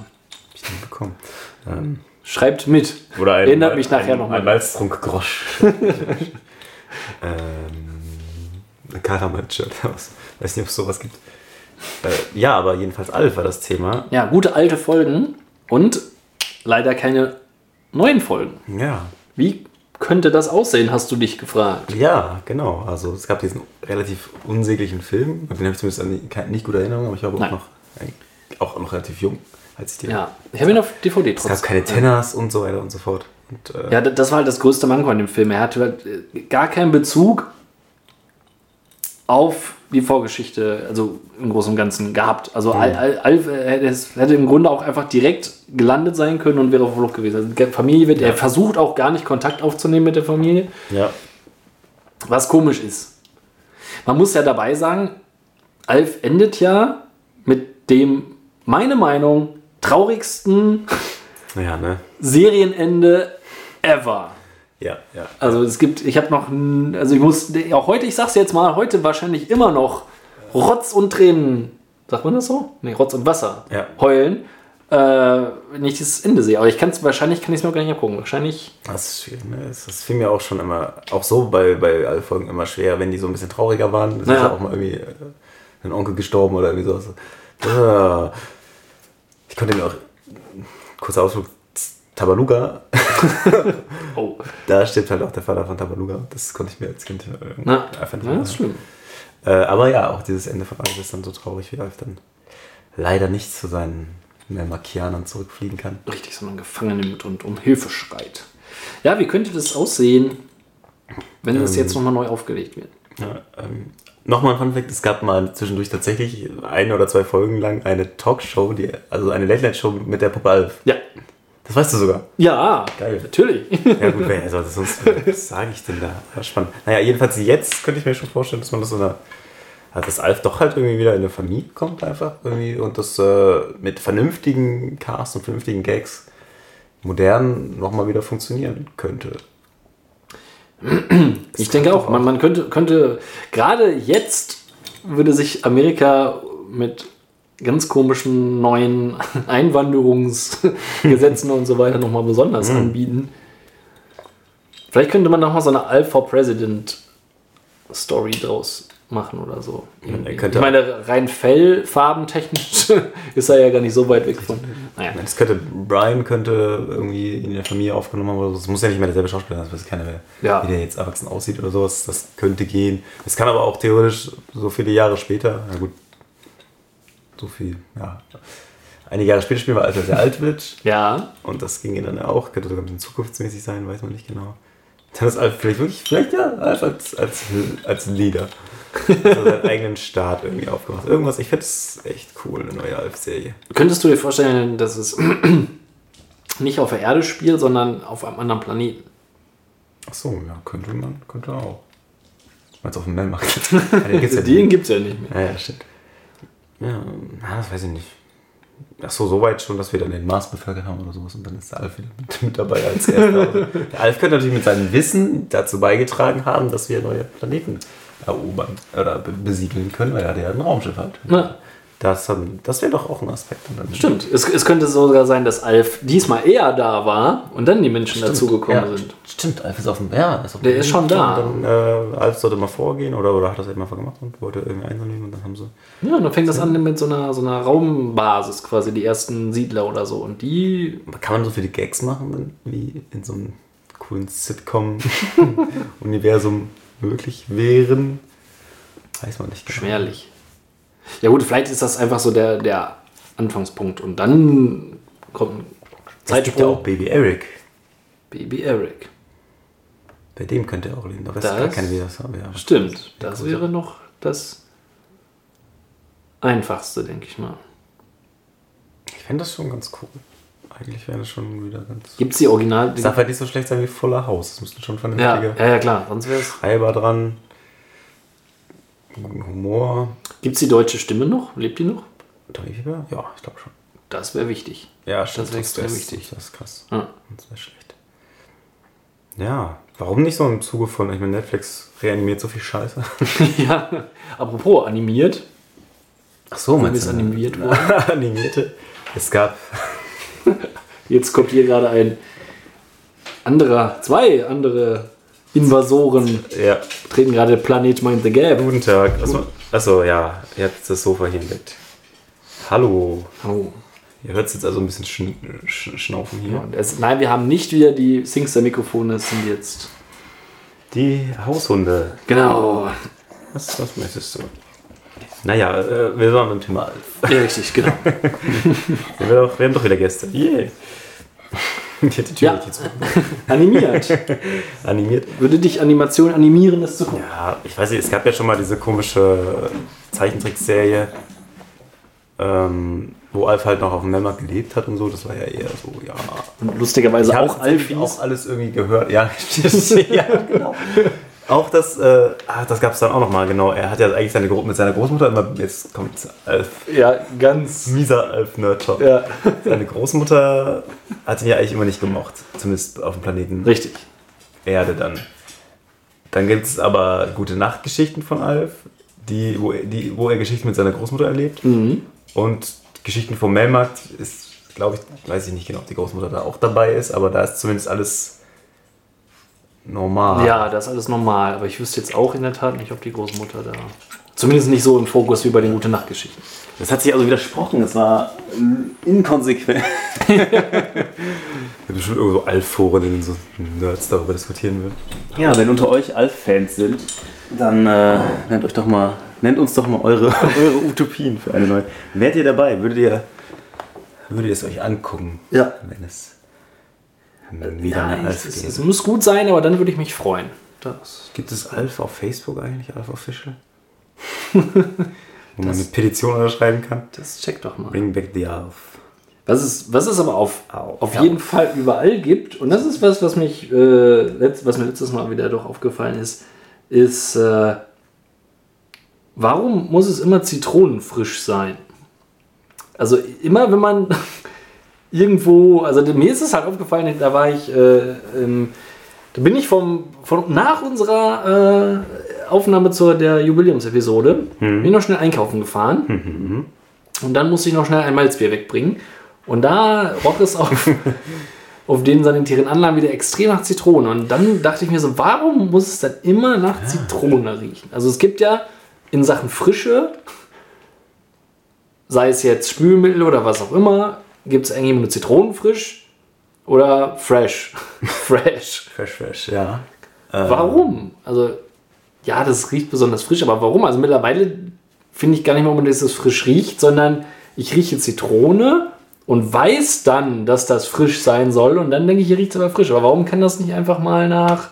ich nie bekommen. Ähm, Schreibt mit. oder ein, Erinnert mich nachher ein, noch mal. Ein Malztrunk-Grosch. ähm, ein Karamell-Shirt. Weiß nicht, ob es sowas gibt. Äh, ja, aber jedenfalls Alf war das Thema. Ja, gute alte Folgen und leider keine neuen Folgen. Ja. Wie könnte das aussehen, hast du dich gefragt. Ja, genau. Also es gab diesen relativ unsäglichen Film, den habe ich zumindest an nicht gute Erinnerung, aber ich war aber auch noch, auch noch relativ jung, als ich die Ja, ich habe ihn auf DVD Es gab trotzdem. keine Tenners und so weiter und so fort. Und, äh, Ja, das war halt das größte Manko an dem Film. Er hatte halt äh, gar keinen Bezug auf die Vorgeschichte, also im Großen und Ganzen gehabt. Also Al- Al- Alf äh, hätte, im Grunde auch einfach direkt gelandet sein können und wäre auf Flucht gewesen. Also Familie wird, er versucht auch gar nicht Kontakt aufzunehmen mit der Familie, ja. was komisch ist. Man muss ja dabei sagen, Alf endet ja mit dem, meine Meinung, traurigsten Ja, ne? Serienende ever. Ja, ja. Also es gibt, ich habe noch, also ich muss, auch heute, ich sag's jetzt mal, heute wahrscheinlich immer noch Rotz und Tränen, sagt man das so? Nee, Rotz und Wasser Ja. heulen, äh, wenn ich das Ende sehe. Aber ich kann es, wahrscheinlich kann ich es mir auch gar nicht abgucken. Wahrscheinlich, Das ist schwierig, ne? Das, fiel mir auch schon immer, auch so bei, bei allen Folgen immer schwer, wenn die so ein bisschen trauriger waren. Das ist Ja. auch mal irgendwie äh, ein Onkel gestorben oder irgendwie sowas. Ah. Ich konnte mir auch kurzer Ausflug, Tabaluga, Oh. da stirbt halt auch der Vater von Tabaluga. Das konnte ich mir als Kind äh, Na, einfach nicht ja, das ist schlimm. Äh, aber ja, auch dieses Ende von Alf ist dann so traurig, wie Alf dann leider nicht zu seinen Melmakianern zurückfliegen kann. Richtig, sondern gefangen nimmt und um Hilfe schreit. Ja, wie könnte das aussehen, wenn das jetzt nochmal neu aufgelegt wird? Ja, ähm, Nochmal ein Fun Fact, es gab mal zwischendurch tatsächlich eine oder zwei Folgen lang eine Talkshow, die, also eine Late-Night-Show mit der Puppe Alf. Ja. Das weißt du sogar. Ja, Geil. natürlich. Ja gut, wer sollte sonst, was sage ich denn da? Ja, spannend. Naja, jedenfalls jetzt könnte ich mir schon vorstellen, dass man das so eine, also dass Alf doch halt irgendwie wieder in eine Familie kommt einfach irgendwie und das äh, mit vernünftigen Casts und vernünftigen Gags modern nochmal wieder funktionieren könnte. Ich denke auch, man, man könnte, könnte, gerade jetzt würde sich Amerika mit ganz komischen neuen Einwanderungsgesetzen und so weiter nochmal besonders anbieten. Vielleicht könnte man nochmal so eine Alpha President Story draus machen oder so. ich meine, rein fellfarbentechnisch ist er ja gar nicht so weit weg von. Naja. Das könnte, Brian könnte irgendwie in der Familie aufgenommen haben oder so. Das muss ja nicht mehr derselbe Schauspieler sein, das weiß keiner mehr, Ja. wie der jetzt erwachsen aussieht oder sowas. Das könnte gehen. Es kann aber auch theoretisch so viele Jahre später, na gut, so viel, ja. Einige Jahre später spielen wir, als er sehr alt wird. Ja, Und das ging dann auch, könnte sogar ein bisschen zukunftsmäßig sein, weiß man nicht genau. Dann ist Alf vielleicht wirklich, vielleicht ja, Alf als, als, als Leader. Also seinen eigenen Staat irgendwie aufgemacht. Irgendwas, ich finde es echt cool, eine neue Alf-Serie. Könntest du dir vorstellen, dass es nicht auf der Erde spielt, sondern auf einem anderen Planeten? Ach so, ja, könnte man, könnte auch. Meinst du auf dem Melmark? ja, den gibt's ja Den nicht. gibt es ja nicht mehr. Ja, ja, stimmt. Ja, das weiß ich nicht. Ach so, so weit schon, dass wir dann den Mars bevölkert haben oder sowas und dann ist der Alf wieder mit, mit dabei als erster. Der Alf könnte natürlich mit seinem Wissen dazu beigetragen haben, dass wir neue Planeten erobern oder be besiedeln können, weil er ja ein Raumschiff hat. Ja. Das, haben- das wäre doch auch ein Aspekt. Stimmt. Es, es könnte sogar sein, dass Alf diesmal eher da war und dann die Menschen dazugekommen ja, sind. Stimmt, Alf ist auf dem. Ja, ist auf Der ist schon da. Und dann, äh, Alf sollte mal vorgehen oder, oder hat das eben einfach gemacht und wollte irgendwie einsammeln und dann haben sie. Ja, und dann fängt das an mit so einer, so einer Raumbasis quasi, die ersten Siedler oder so. Und die, Kann man so viele Gags machen, wie in so einem coolen Sitcom-Universum möglich wären? Weiß man nicht. genau. schwerlich. Ja gut, vielleicht ist das einfach so der, der Anfangspunkt. Und dann kommt ein Es gibt ja auch Zeitsprung. Baby Eric. Baby Eric. Bei dem könnte er auch leben. Aber es ist gar Das- keine, wie das haben. Ja. Stimmt, das wäre noch das Einfachste, denke ich mal. Ich fände das schon ganz cool. Eigentlich wäre das schon wieder ganz. Gibt es die Original... Es darf halt nicht so schlecht sein wie Fuller House. Es müssten schon ja, vernünftige ja, ja, klar, sonst wäre es... Schreiber dran. Guten Humor. Gibt es die deutsche Stimme noch? Lebt die noch? Weber? Ja, ich glaube schon. Das wäre wichtig. Ja, Das wäre extrem das, wichtig. Das ist krass. Ja. Das wäre schlecht. Ja, warum nicht so im Zuge von, ich meine, Netflix reanimiert so viel Scheiße. ja, apropos animiert. Ach so, Warum ist animiert worden? Animierte. Es gab, Jetzt kommt hier gerade ein anderer, zwei andere Invasoren ja, treten gerade Planet Mind the Gap. guten Tag. Achso, achso, ja, ihr habt das Sofa hier entdeckt. Hallo. Oh. Ihr hört es jetzt also ein bisschen schn sch schnaufen hier. Ja, es, nein, wir haben nicht wieder die Singster-Mikrofone, es sind jetzt. Die Haushunde. Genau. Was, was möchtest du? Naja, äh, wir waren beim Thema Alf. Ja, richtig, genau. Wir haben doch, wir haben doch wieder Gäste. Yeah. Ja. zu. Animiert. Animiert. Würde dich Animation animieren, das zu gucken? Ja, ich weiß nicht, es gab ja schon mal diese komische Zeichentrickserie, ähm, wo Alf halt noch auf dem Memmer gelebt hat und so. Das war ja eher so, ja. Und lustigerweise Ich auch Alfis. auch alles irgendwie gehört. Ja, ja genau. Auch das, äh, ah, das gab es dann auch noch mal, genau. Er hat ja eigentlich seine, mit seiner Großmutter immer, jetzt kommt Alf, Ja, ganz. mieser Alf-Nerd-Shop. Ja, Seine Großmutter hat ihn ja eigentlich immer nicht gemocht. Zumindest auf dem Planeten richtig. Erde dann. Dann gibt es aber gute Nachtgeschichten von Alf, die, wo, er- die, wo er Geschichten mit seiner Großmutter erlebt. Und Geschichten vom Melmarkt ist, glaube ich, weiß ich nicht genau, ob die Großmutter da auch dabei ist, aber da ist zumindest alles normal. Ja, das ist alles normal. Aber ich wüsste jetzt auch in der Tat nicht, ob die Großmutter da. Zumindest nicht so im Fokus wie bei den Gute-Nacht-Geschichten. Das hat sich also widersprochen. Es war äh, inkonsequent. Ich habe bestimmt irgendwo so Alf-Foren, in denen so Nerds darüber diskutieren würden. Ja, wenn unter euch Alf-Fans sind, dann äh, nennt euch doch mal, nennt uns doch mal eure, eure Utopien für eine neue. Wärt ihr dabei? Würdet ihr, würdet ihr es euch angucken? Ja. Wenn es wieder eine Nein, Alf es, gäbe? es muss gut sein, aber dann würde ich mich freuen. Das. Gibt es Alf auf Facebook eigentlich? Alf Official? Wo man eine Petition unterschreiben kann? Das check doch mal. Bring back the Alf. Was es, was es aber auf, Au. auf Ja. jeden Fall überall gibt, und das ist was, was, mich, äh, letzt, was mir letztes Mal wieder doch aufgefallen ist, ist, äh, warum muss es immer zitronenfrisch sein? Also immer, wenn man irgendwo, also mir ist es halt aufgefallen, da war ich, äh, ähm, da bin ich vom, von, nach unserer äh, Aufnahme zur der Jubiläumsepisode, bin ich noch schnell einkaufen gefahren. Und dann musste ich noch schnell ein Malzbier wegbringen. Und da roch es auf, auf den sanitären Anlagen wieder extrem nach Zitrone. Und dann dachte ich mir so, warum muss es dann immer nach Zitrone riechen? Also es gibt ja in Sachen Frische, sei es jetzt Spülmittel oder was auch immer, gibt es eigentlich nur Zitronenfrisch oder Fresh. Fresh. Fresh, fresh, ja. Warum? Also, ja, das riecht besonders frisch, aber warum? Also mittlerweile finde ich gar nicht mehr, unbedingt, dass es frisch riecht, sondern ich rieche Zitrone und weiß dann, dass das frisch sein soll und dann denke ich, hier riecht es aber frisch. Aber warum kann das nicht einfach mal nach...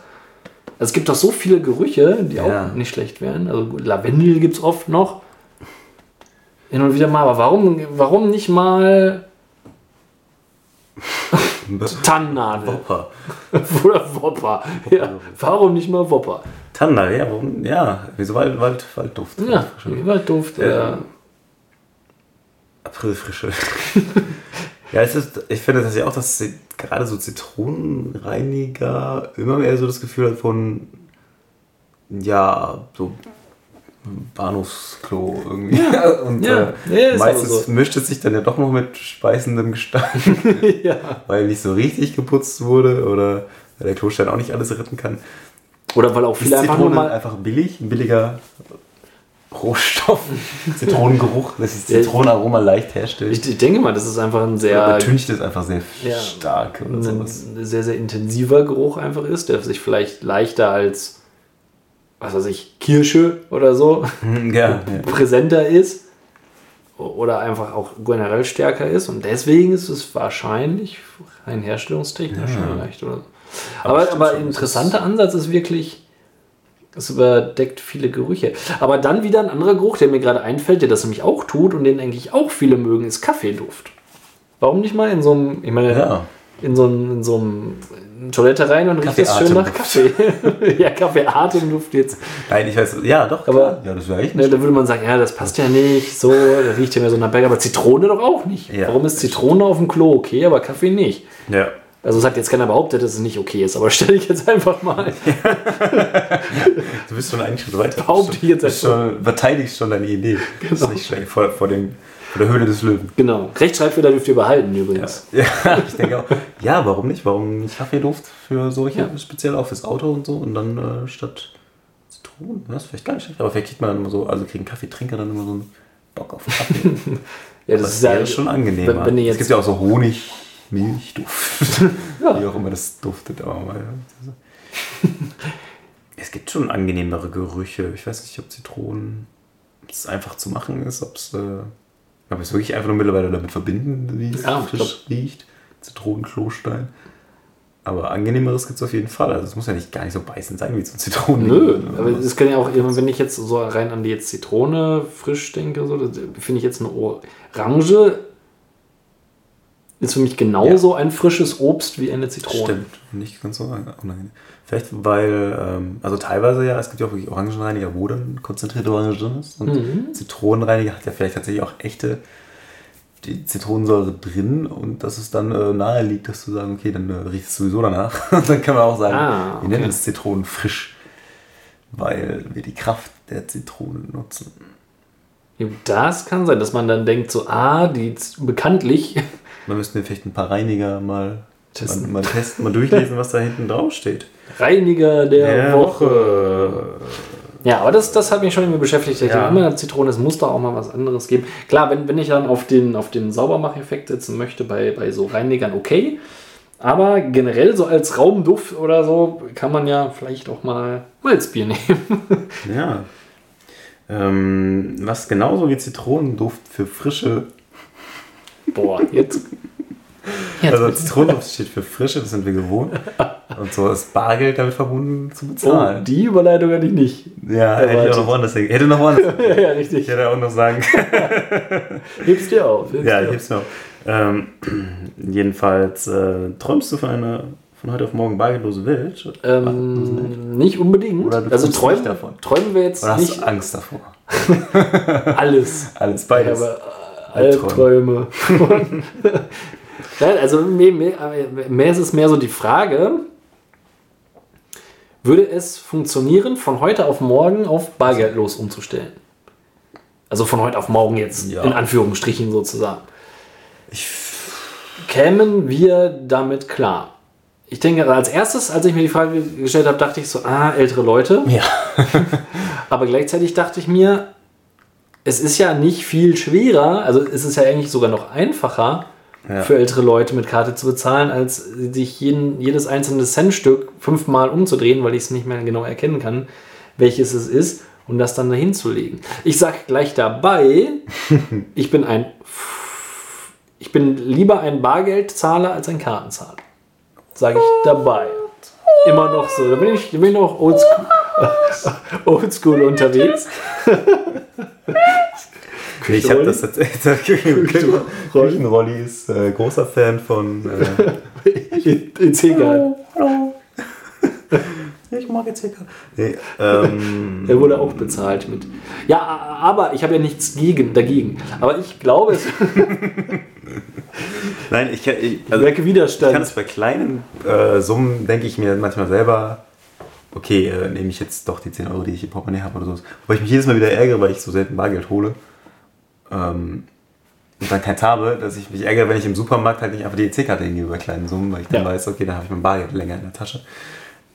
Also es gibt doch so viele Gerüche, die Ja. auch nicht schlecht wären. Also Lavendel gibt es oft noch. Hin und wieder mal. Aber warum, warum nicht mal Tannennadel Wopper. oder Wopper? Ja, warum nicht mal Wopper? Tannal, ja, warum? Ja, wieso Wald, Wald, Waldduft? Ja, Waldduft. Ja. Äh, Aprilfrische. ja, es ist, ich finde das ja auch, dass gerade so Zitronenreiniger immer mehr so das Gefühl hat von, ja, so Bahnhofsklo irgendwie. Und Ja, äh, ja, meistens so. mischt es sich dann ja doch noch mit speisendem Gestank, ja. weil nicht so richtig geputzt wurde oder weil der Klostein auch nicht alles retten kann. Oder weil auch viele einfach mal. einfach billig, ein billiger Rohstoff, Zitronengeruch, das ist Ja, Zitronenaroma leicht herstellt. Ich, ich denke mal, das ist einfach ein Ja, sehr, Übertüncht ist einfach sehr Ja. stark oder ein, sowas. ein sehr, sehr intensiver Geruch einfach ist, der sich vielleicht leichter als, was weiß ich, Kirsche oder so Ja, präsenter ist. Oder einfach auch generell stärker ist. Und deswegen ist es wahrscheinlich rein herstellungstechnisch Ja. vielleicht. Oder so. Aber, aber das interessanter Ansatz ist wirklich, es überdeckt viele Gerüche. Aber dann wieder ein anderer Geruch, der mir gerade einfällt, der das nämlich auch tut und den eigentlich auch viele mögen, ist Kaffeeduft. Warum nicht mal in so einem, ich meine, Ja. in so einem, in so einem in Toilette rein und riecht es schön nach Kaffee. ja, Kaffeeatemduft jetzt. Nein, ich weiß, ja, doch, Aber- ja, das wäre ich Ne, nicht. da würde man sagen, ja, das passt ja nicht, so, der riecht ja mehr so nach Berg, aber Zitrone doch auch nicht. Ja. Warum ist Zitrone auf dem Klo okay, aber Kaffee nicht? Ja. Also es hat jetzt keiner behauptet, dass es nicht okay ist, aber stelle ich jetzt einfach mal. Du bist schon einen Schritt weiter. Behaupte ich jetzt du schon, verteidigst schon deine Idee. Das ist nicht schlecht. Vor, vor, dem, vor der Höhle des Löwen. Genau. Rechtschreibfehler dürft ihr behalten übrigens. Ja, ich denke auch. Ja, warum nicht? Warum nicht Kaffeeduft für solche, Ja. speziell auch fürs Auto und so und dann äh, statt Zitronen? Das ist vielleicht gar nicht schlecht. Aber vielleicht kriegt man dann immer so, also kriegen Kaffeetrinker dann immer so einen Bock auf Kaffee. Ja, Das wäre schon angenehmer. Wenn, wenn ihr es gibt ja auch so Honig, Milchduft. Ja. Wie auch immer das duftet. Aber mal, es gibt schon angenehmere Gerüche. Ich weiß nicht, ob Zitronen es einfach zu machen ist, ob es, äh, ob es wirklich einfach nur mittlerweile damit verbinden, wie es Ja, frisch riecht. Zitronenklostein. Aber angenehmeres gibt es auf jeden Fall. Also es muss ja nicht gar nicht so beißend sein wie so Zitronen. Nö, aber das kann ja auch, wenn ich jetzt so rein an die jetzt Zitrone frisch denke, so, finde ich jetzt eine Orange ist für mich genauso ein frisches Obst wie eine Zitrone. Stimmt, nicht ganz so unangenehm. Vielleicht, weil, ähm, also teilweise ja, es gibt ja auch wirklich Orangenreiniger, wo dann konzentrierte Orange drin ist. Und Mhm. Zitronenreiniger hat ja vielleicht tatsächlich auch echte die Zitronensäure drin und dass es dann äh, nahe liegt, dass du sagen, okay, dann äh, riecht es sowieso danach. Und dann kann man auch sagen, Ah, wir nennen okay. es Zitronenfrisch, weil wir die Kraft der Zitrone nutzen. Ja, Das kann sein, dass man dann denkt, so, ah, die bekanntlich Da müssten wir vielleicht ein paar Reiniger mal Mal, mal testen, mal durchlesen, was da hinten drauf steht. Reiniger der, Der Woche. Woche. Ja, aber das, das hat mich schon irgendwie beschäftigt. Ich Ja. immer, Zitrone, es muss doch auch mal was anderes geben. Klar, wenn, wenn ich dann auf den, auf den Saubermacheffekt setzen möchte bei, bei so Reinigern, okay. Aber generell so als Raumduft oder so kann man ja vielleicht auch mal Malzbier nehmen. Ja. Ähm, was genauso wie Zitronenduft für frische. Boah, jetzt. jetzt Also Zitronenduft steht für frische, das sind wir gewohnt. Und so ist Bargeld damit verbunden zu oh, bezahlen. die Überleitung hatte ich nicht. ja, hätte ich auch erwartet. noch woanders Hätte noch woanders. ja, ja, Ich richtig. hätte auch noch sagen. Heb's dir auf. heb's ja, dir ich auf. heb's mir auf. Ähm, jedenfalls äh, träumst du von einer von heute auf morgen bargeldlose Welt? Ähm, nicht unbedingt. Oder du also träumst träumen, davon. träumen wir jetzt Oder hast nicht du Angst davor? alles. Alles Ich beides. habe äh, Albträume. Nein, also mehr, mehr, ist es mehr so die Frage, würde es funktionieren, von heute auf morgen auf bargeldlos umzustellen? Also von heute auf morgen jetzt, Ja. in Anführungsstrichen sozusagen. Kämen wir damit klar? Ich denke, als erstes, als ich mir die Frage gestellt habe, dachte ich so, ah, ältere Leute. Ja. Aber gleichzeitig dachte ich mir, es ist ja nicht viel schwerer, also es ist ja eigentlich sogar noch einfacher Ja. für ältere Leute mit Karte zu bezahlen, als sich jeden, jedes einzelne Centstück fünfmal umzudrehen, weil ich es nicht mehr genau erkennen kann, welches es ist und das dann dahin zu legen. Ich sage gleich dabei, ich bin ein ich bin lieber ein Bargeldzahler als ein Kartenzahler. Sage ich dabei. Immer noch so. Da bin ich, da bin ich noch oldschool, oldschool unterwegs. Ich habe das tatsächlich. Küchenrolli ist äh, großer Fan von. Äh, Ist egal. ich mag jetzt. Nee, ähm, Er wurde auch bezahlt mit. Ja, aber ich habe ja nichts gegen, dagegen. Aber ich glaube, es nein, ich, ich, also, ich kann es bei kleinen äh, Summen, denke ich mir manchmal selber, okay, äh, nehme ich jetzt doch die 10 Euro, die ich im Portemonnaie habe oder so. Weil ich mich jedes Mal wieder ärgere, weil ich so selten Bargeld hole. Ähm, und dann keins habe, dass ich mich ärgere, wenn ich im Supermarkt halt nicht einfach die EC-Karte hingebe bei kleinen Summen, weil ich dann Ja. weiß, okay, dann habe ich mein Bargeld länger in der Tasche.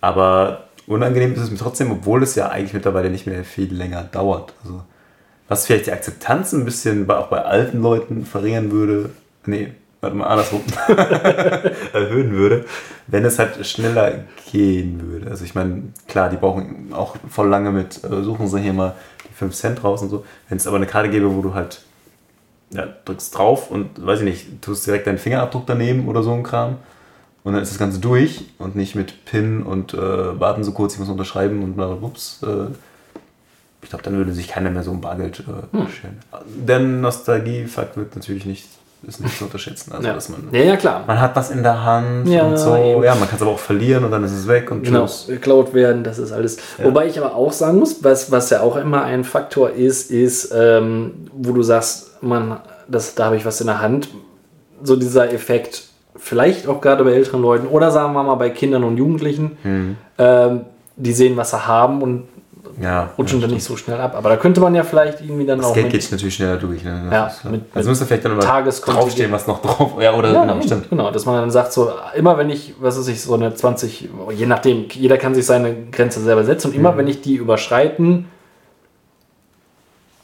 Aber unangenehm ist es mir trotzdem, obwohl es ja eigentlich mittlerweile nicht mehr viel länger dauert. Also, was vielleicht die Akzeptanz ein bisschen auch bei alten Leuten verringern würde, nee, warte mal, andersrum, erhöhen würde, wenn es halt schneller gehen würde. Also ich meine, klar, die brauchen auch voll lange mit, äh, suchen sie hier mal die 5 Cent raus und so. Wenn es aber eine Karte gäbe, wo du halt ja, drückst drauf und, weiß ich nicht, tust direkt deinen Fingerabdruck daneben oder so ein Kram. Und dann ist das Ganze durch und nicht mit PIN und äh, warten so kurz, ich muss unterschreiben und bla bla ups. Äh, ich glaube, dann würde sich keiner mehr so um Bargeld äh, scheren. Der Nostalgie-Fakt wird natürlich nicht, ist nicht zu unterschätzen. Also, Ja. dass man, ja, ja, klar. man hat was in der Hand Ja, und so. eben. Ja, man kann es aber auch verlieren und dann ist es weg und Genau, tschüss. geklaut werden, das ist alles. Wobei ich aber auch sagen muss, was, was ja auch immer ein Faktor ist, ist, ähm, wo du sagst, man, das, da habe ich was in der Hand. So dieser Effekt, vielleicht auch gerade bei älteren Leuten oder sagen wir mal bei Kindern und Jugendlichen, Hm. ähm, die sehen, was sie haben und Ja, rutschen ja, dann nicht so schnell ab. Aber da könnte man ja vielleicht irgendwie dann Das auch Geld mit- geht natürlich schneller durch. Ne? Das Ja, ist, mit- also müsste vielleicht dann Tageskontingent. draufstehen, was noch drauf. Ja, oder Ja, genau, genau, dass man dann sagt, so immer wenn ich, was weiß ich, so eine 20, je nachdem, jeder kann sich seine Grenze selber setzen und Mhm. immer wenn ich die überschreiten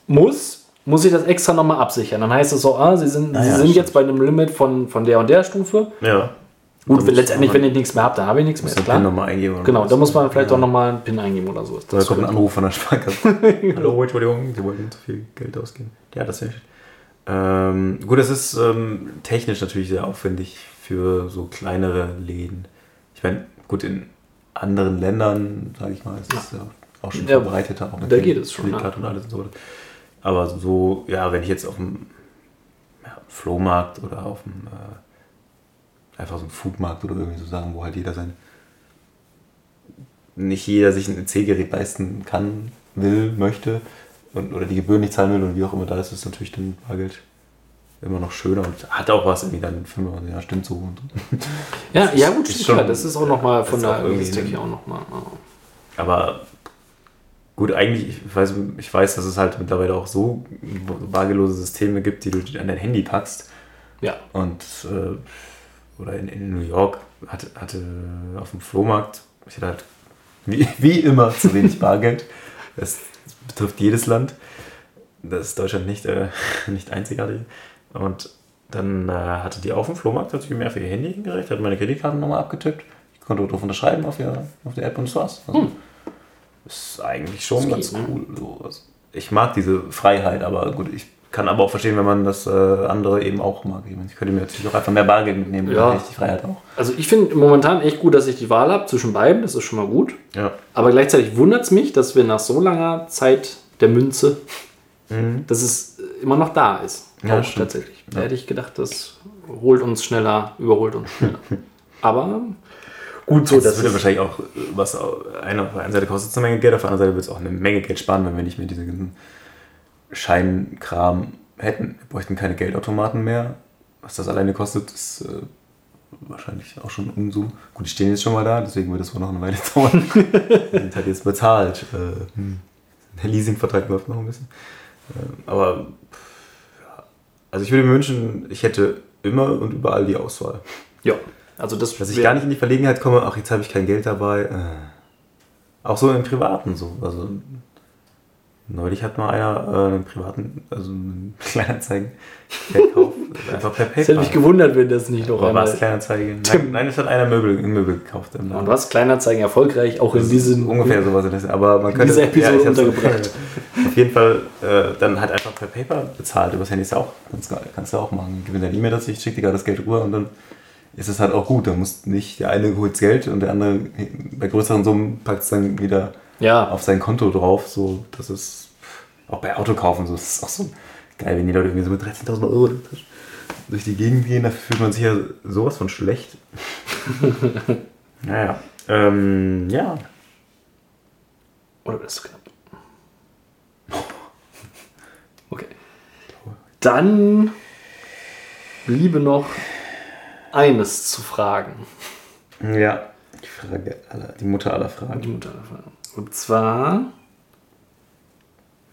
muss, muss ich das extra nochmal absichern. Dann heißt es so, ah, sie sind, Ah sie ja, sind stimmt. jetzt bei einem Limit von, von der und der Stufe. Ja. Gut, Da wenn, letztendlich, wenn ich nichts mehr habe, dann habe ich nichts mehr, ist PIN nochmal eingeben. oder Genau, da muss man vielleicht ja. auch nochmal einen PIN eingeben oder so. Da Das kommt ein Anruf von der Sparkasse. Hallo, Entschuldigung, Sie wollten zu viel Geld ausgeben. Ja, das schön. Ähm, gut, das ist ähm, technisch natürlich sehr aufwendig für so kleinere Läden. Ich meine, gut, in anderen Ländern, sage ich mal, ist es ja auch schon Ja, verbreiteter. Auch da geht es schon, Kreditkarten und alles und so. Aber so, ja, wenn ich jetzt auf dem ja, Flohmarkt oder auf dem äh, einfach so einem Foodmarkt oder irgendwie so Sachen, wo halt jeder sein nicht jeder sich ein EC-Gerät leisten kann, will, möchte und, oder die Gebühren nicht zahlen will und wie auch immer, da ist es natürlich dann Bargeld immer noch schöner und hat auch was irgendwie dann für mich, ja, stimmt so. Und, Ja, ja gut, ist schon- das ist auch nochmal von der Logistik ein- hier auch nochmal. aber gut, eigentlich, ich weiß, ich weiß, dass es halt mittlerweile auch so bargeldlose Systeme gibt, die du an dein Handy packst Ja. und äh, oder in, in New York hatte, hatte auf dem Flohmarkt, ich hatte halt wie, wie immer zu wenig Bargeld. Das betrifft jedes Land. Das ist Deutschland nicht, äh, nicht einzigartig. Und dann äh, hatte die auf dem Flohmarkt hat sich mehr für ihr Handy hingereicht, hat meine Kreditkartennummer abgetippt. Ich konnte drauf unterschreiben auf der, auf der App und das war's. Also, Ist eigentlich schon Das ganz geht, ne? cool. So. Also, ich mag diese Freiheit, aber gut, ich kann aber auch verstehen, wenn man das äh, andere eben auch mag. Ich, meine, ich könnte mir natürlich auch einfach mehr Bargeld mitnehmen, Ja. ich die Freiheit auch. Also ich finde momentan echt gut, dass ich die Wahl habe zwischen beiden. Das ist schon mal gut. Ja. Aber gleichzeitig wundert es mich, dass wir nach so langer Zeit der Münze, dass es immer noch da ist. Mhm. Ja, auch tatsächlich. Da hätte ich gedacht, das holt uns schneller, überholt uns schneller. Aber gut so, Das dass würde wahrscheinlich auch, was auf einer, auf der einen Seite kostet es eine Menge Geld, auf der anderen Seite wird es auch eine Menge Geld sparen, wenn wir nicht mehr diese ganzen Scheinkram hätten. Wir bräuchten keine Geldautomaten mehr. Was das alleine kostet, ist äh, wahrscheinlich auch schon Unsummen. Gut, die stehen jetzt schon mal da, deswegen wird es wohl noch eine Weile dauern. Die sind halt jetzt bezahlt. Äh, hm. Der Leasingvertrag läuft noch ein bisschen. Ähm, aber ja. also ich würde mir wünschen, ich hätte immer und überall die Auswahl. ja, also das Dass ich gar nicht in die Verlegenheit komme, ach, jetzt habe ich kein Geld dabei. Äh. Auch so im Privaten so. Also neulich hat mal einer äh, einen privaten, also einen Kleinanzeigen verkauft, einfach per Es hätte PayPal. mich gewundert, wenn das nicht noch Aber war es einmal... Kleinanzeige? Tim. Nein, nein, es hat einer Möbel, ein Möbel gekauft. Im Und was? Kleinanzeigen erfolgreich, auch in diesem... Ungefähr sowas. in das- Aber man könnte dieser Episode hab's- untergebracht. Auf jeden Fall äh, dann halt einfach per PayPal bezahlt. Übers Handy ist ja auch, kannst, du- kannst du auch machen. Gib mir deine E-Mail dazu, ich schicke dir gerade das Geld rüber und dann ist es halt auch gut. Dann muss nicht der eine holt Geld und der andere bei größeren Summen packt es dann wieder Ja, auf sein Konto drauf. So, das ist auch bei Autokaufen so. Das ist auch so geil, wenn die Leute irgendwie so mit 13.000 Euro durch die Gegend gehen. Da fühlt man sich ja sowas von schlecht. naja. Ähm, ja. Oder das ist knapp. Okay. Dann bliebe noch eines zu fragen. Ja. Die Frage aller, die Mutter aller Die Fragen. Mutter der Frage. Und zwar,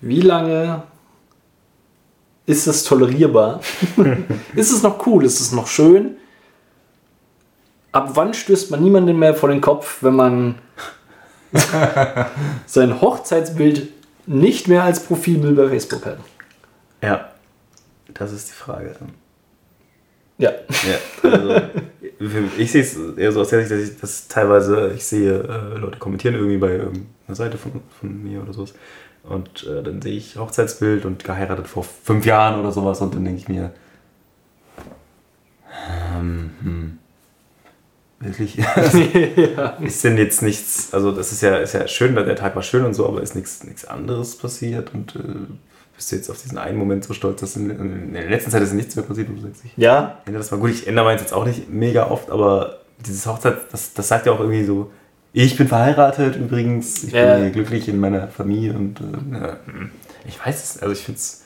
wie lange ist es tolerierbar? ist es noch cool? Ist es noch schön? Ab wann stößt man niemanden mehr vor den Kopf, wenn man sein Hochzeitsbild nicht mehr als Profilbild bei Facebook hat? Ja. Das ist die Frage. Ja. Ja, also ich sehe es eher so aus der Sicht, dass ich das teilweise, ich sehe, äh, Leute kommentieren irgendwie bei irgendeiner Seite von, von mir oder sowas. Und äh, dann sehe ich Hochzeitsbild und geheiratet vor fünf Jahren oder sowas und dann denke ich mir, ähm, hm, wirklich? Ist denn jetzt nichts, also das ist ja, ist ja schön, der Tag war schön und so, aber ist nichts, nichts anderes passiert und äh, bist du jetzt auf diesen einen Moment so stolz, dass in, in der letzten Zeit ist nichts mehr passiert und du sagst, ich Ja, ändere das mal gut. Ich ändere meins jetzt auch nicht mega oft, aber dieses Hochzeit, das, das sagt ja auch irgendwie so, ich bin verheiratet übrigens, ich Ja. bin glücklich in meiner Familie und äh, hm. ich weiß es, also ich finde es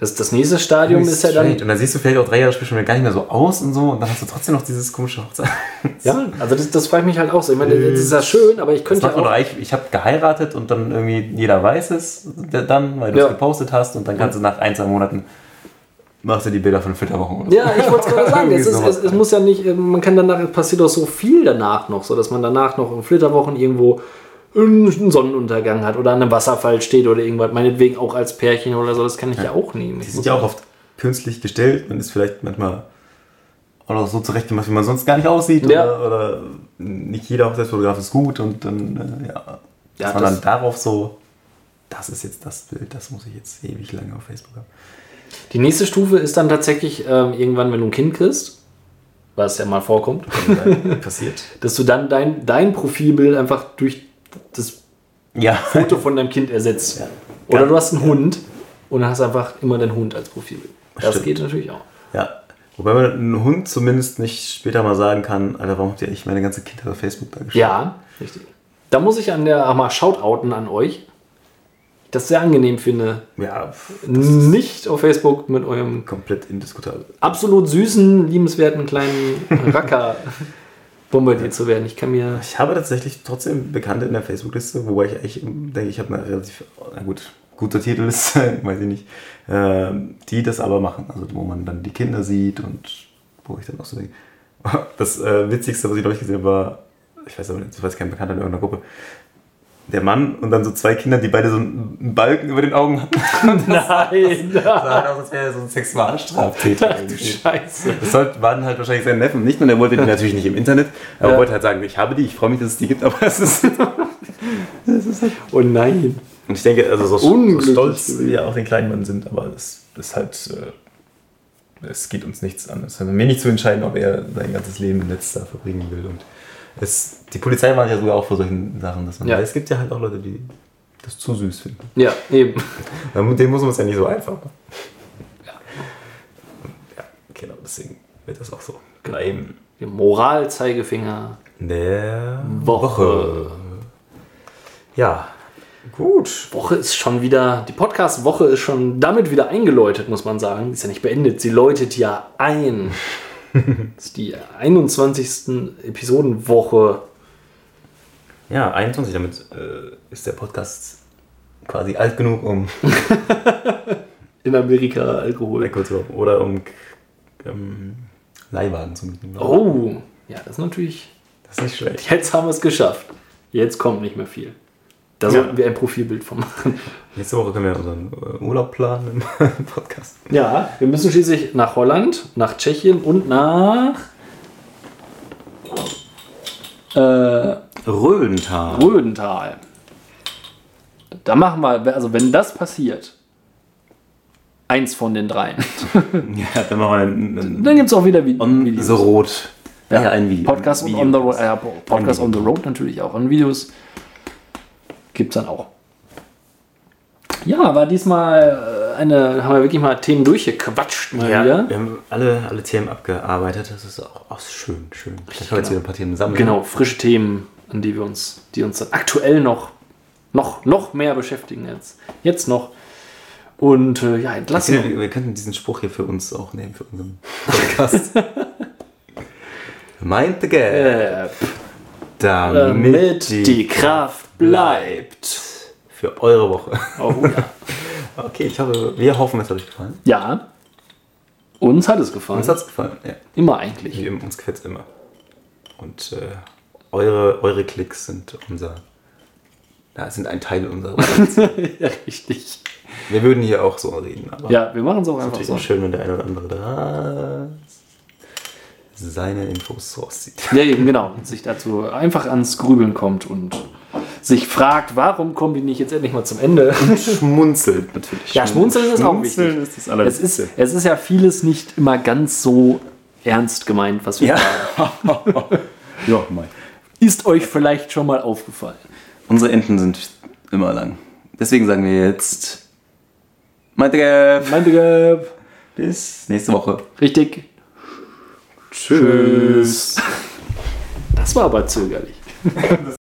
das, das nächste Stadium ist ja dann. Und dann siehst du vielleicht auch drei Jahre später schon wieder gar nicht mehr so aus und so und dann hast du trotzdem noch dieses komische Hochzeit. Ja, also das, das frage ich mich halt auch so. Ich meine, das ist ja schön, aber ich Das könnte macht ja auch. eigentlich, ich habe geheiratet und dann irgendwie jeder weiß es dann, weil du Ja. es gepostet hast und dann kannst du nach ein, zwei Monaten machst du die Bilder von Flitterwochen oder so. Ja, ich wollte es gerade sagen. Es, ist, es, es muss ja nicht, äh, man kann danach, passiert auch so viel danach noch, so dass man danach noch in Flitterwochen irgendwo einen Sonnenuntergang hat oder an einem Wasserfall steht oder irgendwas, meinetwegen auch als Pärchen oder so, das kann ich ja, auch nehmen. Die sind ja auch oft künstlich gestellt. Man ist vielleicht manchmal auch noch so zurechtgemacht, wie man sonst gar nicht aussieht. Ja. Oder, oder nicht jeder Hochzeitsfotograf ist gut und dann, äh, ja, Ja, dass man das- dann darauf so, das ist jetzt das Bild, das muss ich jetzt ewig lange auf Facebook haben. Die nächste Stufe ist dann tatsächlich ähm, irgendwann, wenn du ein Kind kriegst, was ja mal vorkommt, Passiert. dass du dann dein, dein Profilbild einfach durch das Ja. Foto von deinem Kind ersetzt. Ja. Oder du hast einen Hund und hast einfach immer deinen Hund als Profilbild. Das Stimmt. geht natürlich auch. Ja. Wobei man einem Hund zumindest nicht später mal sagen kann, Alter, warum habt ihr eigentlich meine ganze Kindheit auf Facebook da geschrieben? Ja, richtig. Da muss ich an der mal shoutouten an euch. Ich das sehr angenehm finde, Ja, nicht auf Facebook mit eurem komplett indiskutabel. absolut süßen, liebenswerten kleinen Racker bombardiert zu werden. Ich kann mir. Ich habe tatsächlich trotzdem Bekannte in der Facebook-Liste, wobei ich eigentlich denke, ich habe eine relativ, na gut, gute Titelliste, weiß ich nicht, ähm, die das aber machen. Also wo man dann die Kinder sieht und wo ich dann auch so denke, Das äh, Witzigste, was ich noch nicht gesehen habe, war, ich weiß aber nicht, das weiß kein Bekannter in irgendeiner Gruppe, der Mann und dann so zwei Kinder, die beide so einen Balken über den Augen hatten. Nein, sah halt aus, als wäre er so ein Sexualstraftäter. irgendwie. Scheiße. Das waren halt wahrscheinlich seine Neffen. Nicht nur, der wollte die natürlich nicht im Internet, aber Ja. wollte halt sagen, ich habe die, ich freue mich, dass es die gibt, aber es ist. Oh nein. Und ich denke, also so, so stolz wir auch den kleinen Mann sind, aber es ist halt. Äh, es geht uns nichts an. Es hat mir nicht zu entscheiden, ob er sein ganzes Leben im Netz da verbringen will. Und es, die Polizei war ja sogar auch vor solchen Sachen, dass man. Ja. Es gibt ja halt auch Leute, die das zu süß finden. Ja, eben. Denen muss man es ja nicht so einfach machen. Ja. ja, genau, deswegen wird das auch so bleiben. Der Moralzeigefinger. Der Woche. Ja, gut. Woche ist schon wieder, die Podcast-Woche ist schon damit wieder eingeläutet, muss man sagen. Ist ja nicht beendet, sie läutet ja ein. das ist die 21. Episodenwoche. Ja, 21, damit äh, ist der Podcast quasi alt genug, um In Amerika Alkohol. Alkohol zu kaufen oder um ähm, Leihwagen zu mieten. Oh, ja, das ist natürlich. Das ist nicht schlecht. Jetzt haben wir es geschafft. Jetzt kommt nicht mehr viel. Da Ja. sollten wir ein Profilbild von machen. Nächste Woche können wir unseren äh, Urlaub planen im Podcast. Ja, wir müssen schließlich nach Holland, nach Tschechien und nach äh, Rödental. Rödental. Da machen wir, also wenn das passiert, eins von den dreien, Ja, dann machen wir einen, einen dann gibt es auch wieder Vi On Videos. the Road. Ja, ein Video. Podcast, on, Video. the, Ro- äh, Podcast on the Road natürlich auch. Und Videos gibt es dann auch. Ja, war diesmal äh, eine, haben wir wirklich mal Themen durchgequatscht mal Ja, wieder. wir haben alle, alle Themen abgearbeitet. Das ist auch, auch schön, schön. Vielleicht können wir jetzt wieder ein paar Themen sammeln. Genau, frische Themen, an die wir uns, die uns dann aktuell noch, noch, noch mehr beschäftigen als jetzt noch. Und äh, ja, entlassen. Wir, wir könnten diesen Spruch hier für uns auch nehmen, für unseren Podcast. Mind the gap, Äh, damit damit die Kraft bleibt. Für eure Woche. Oh ja. Okay, ich hoffe, wir hoffen, es hat euch gefallen. Ja, uns hat es gefallen. Uns hat es gefallen, ja. Immer eigentlich. Wie uns gefällt es immer. Und äh, eure, eure Klicks sind unser, ja, sind ein Teil unserer. ja, richtig. wir würden hier auch so reden, aber Ja, wir machen es auch einfach so. auch schön, wenn der eine oder andere da seine Infos rauszieht. Ja, eben genau. Und sich dazu einfach ans Grübeln kommt und sich fragt, warum kommen die nicht jetzt endlich mal zum Ende? Schmunzelt natürlich. Ja, schmunzeln ist auch wichtig. Schmunzeln ist das Es ist, es ist ja vieles nicht immer ganz so ernst gemeint, was wir Ja. sagen. ja, mal. Ist euch vielleicht schon mal aufgefallen? Unsere Enten sind immer lang. Deswegen sagen wir jetzt. Meinte Gap. Meinte Gap. Bis nächste Woche. Richtig. Tschüss. Das war aber zögerlich.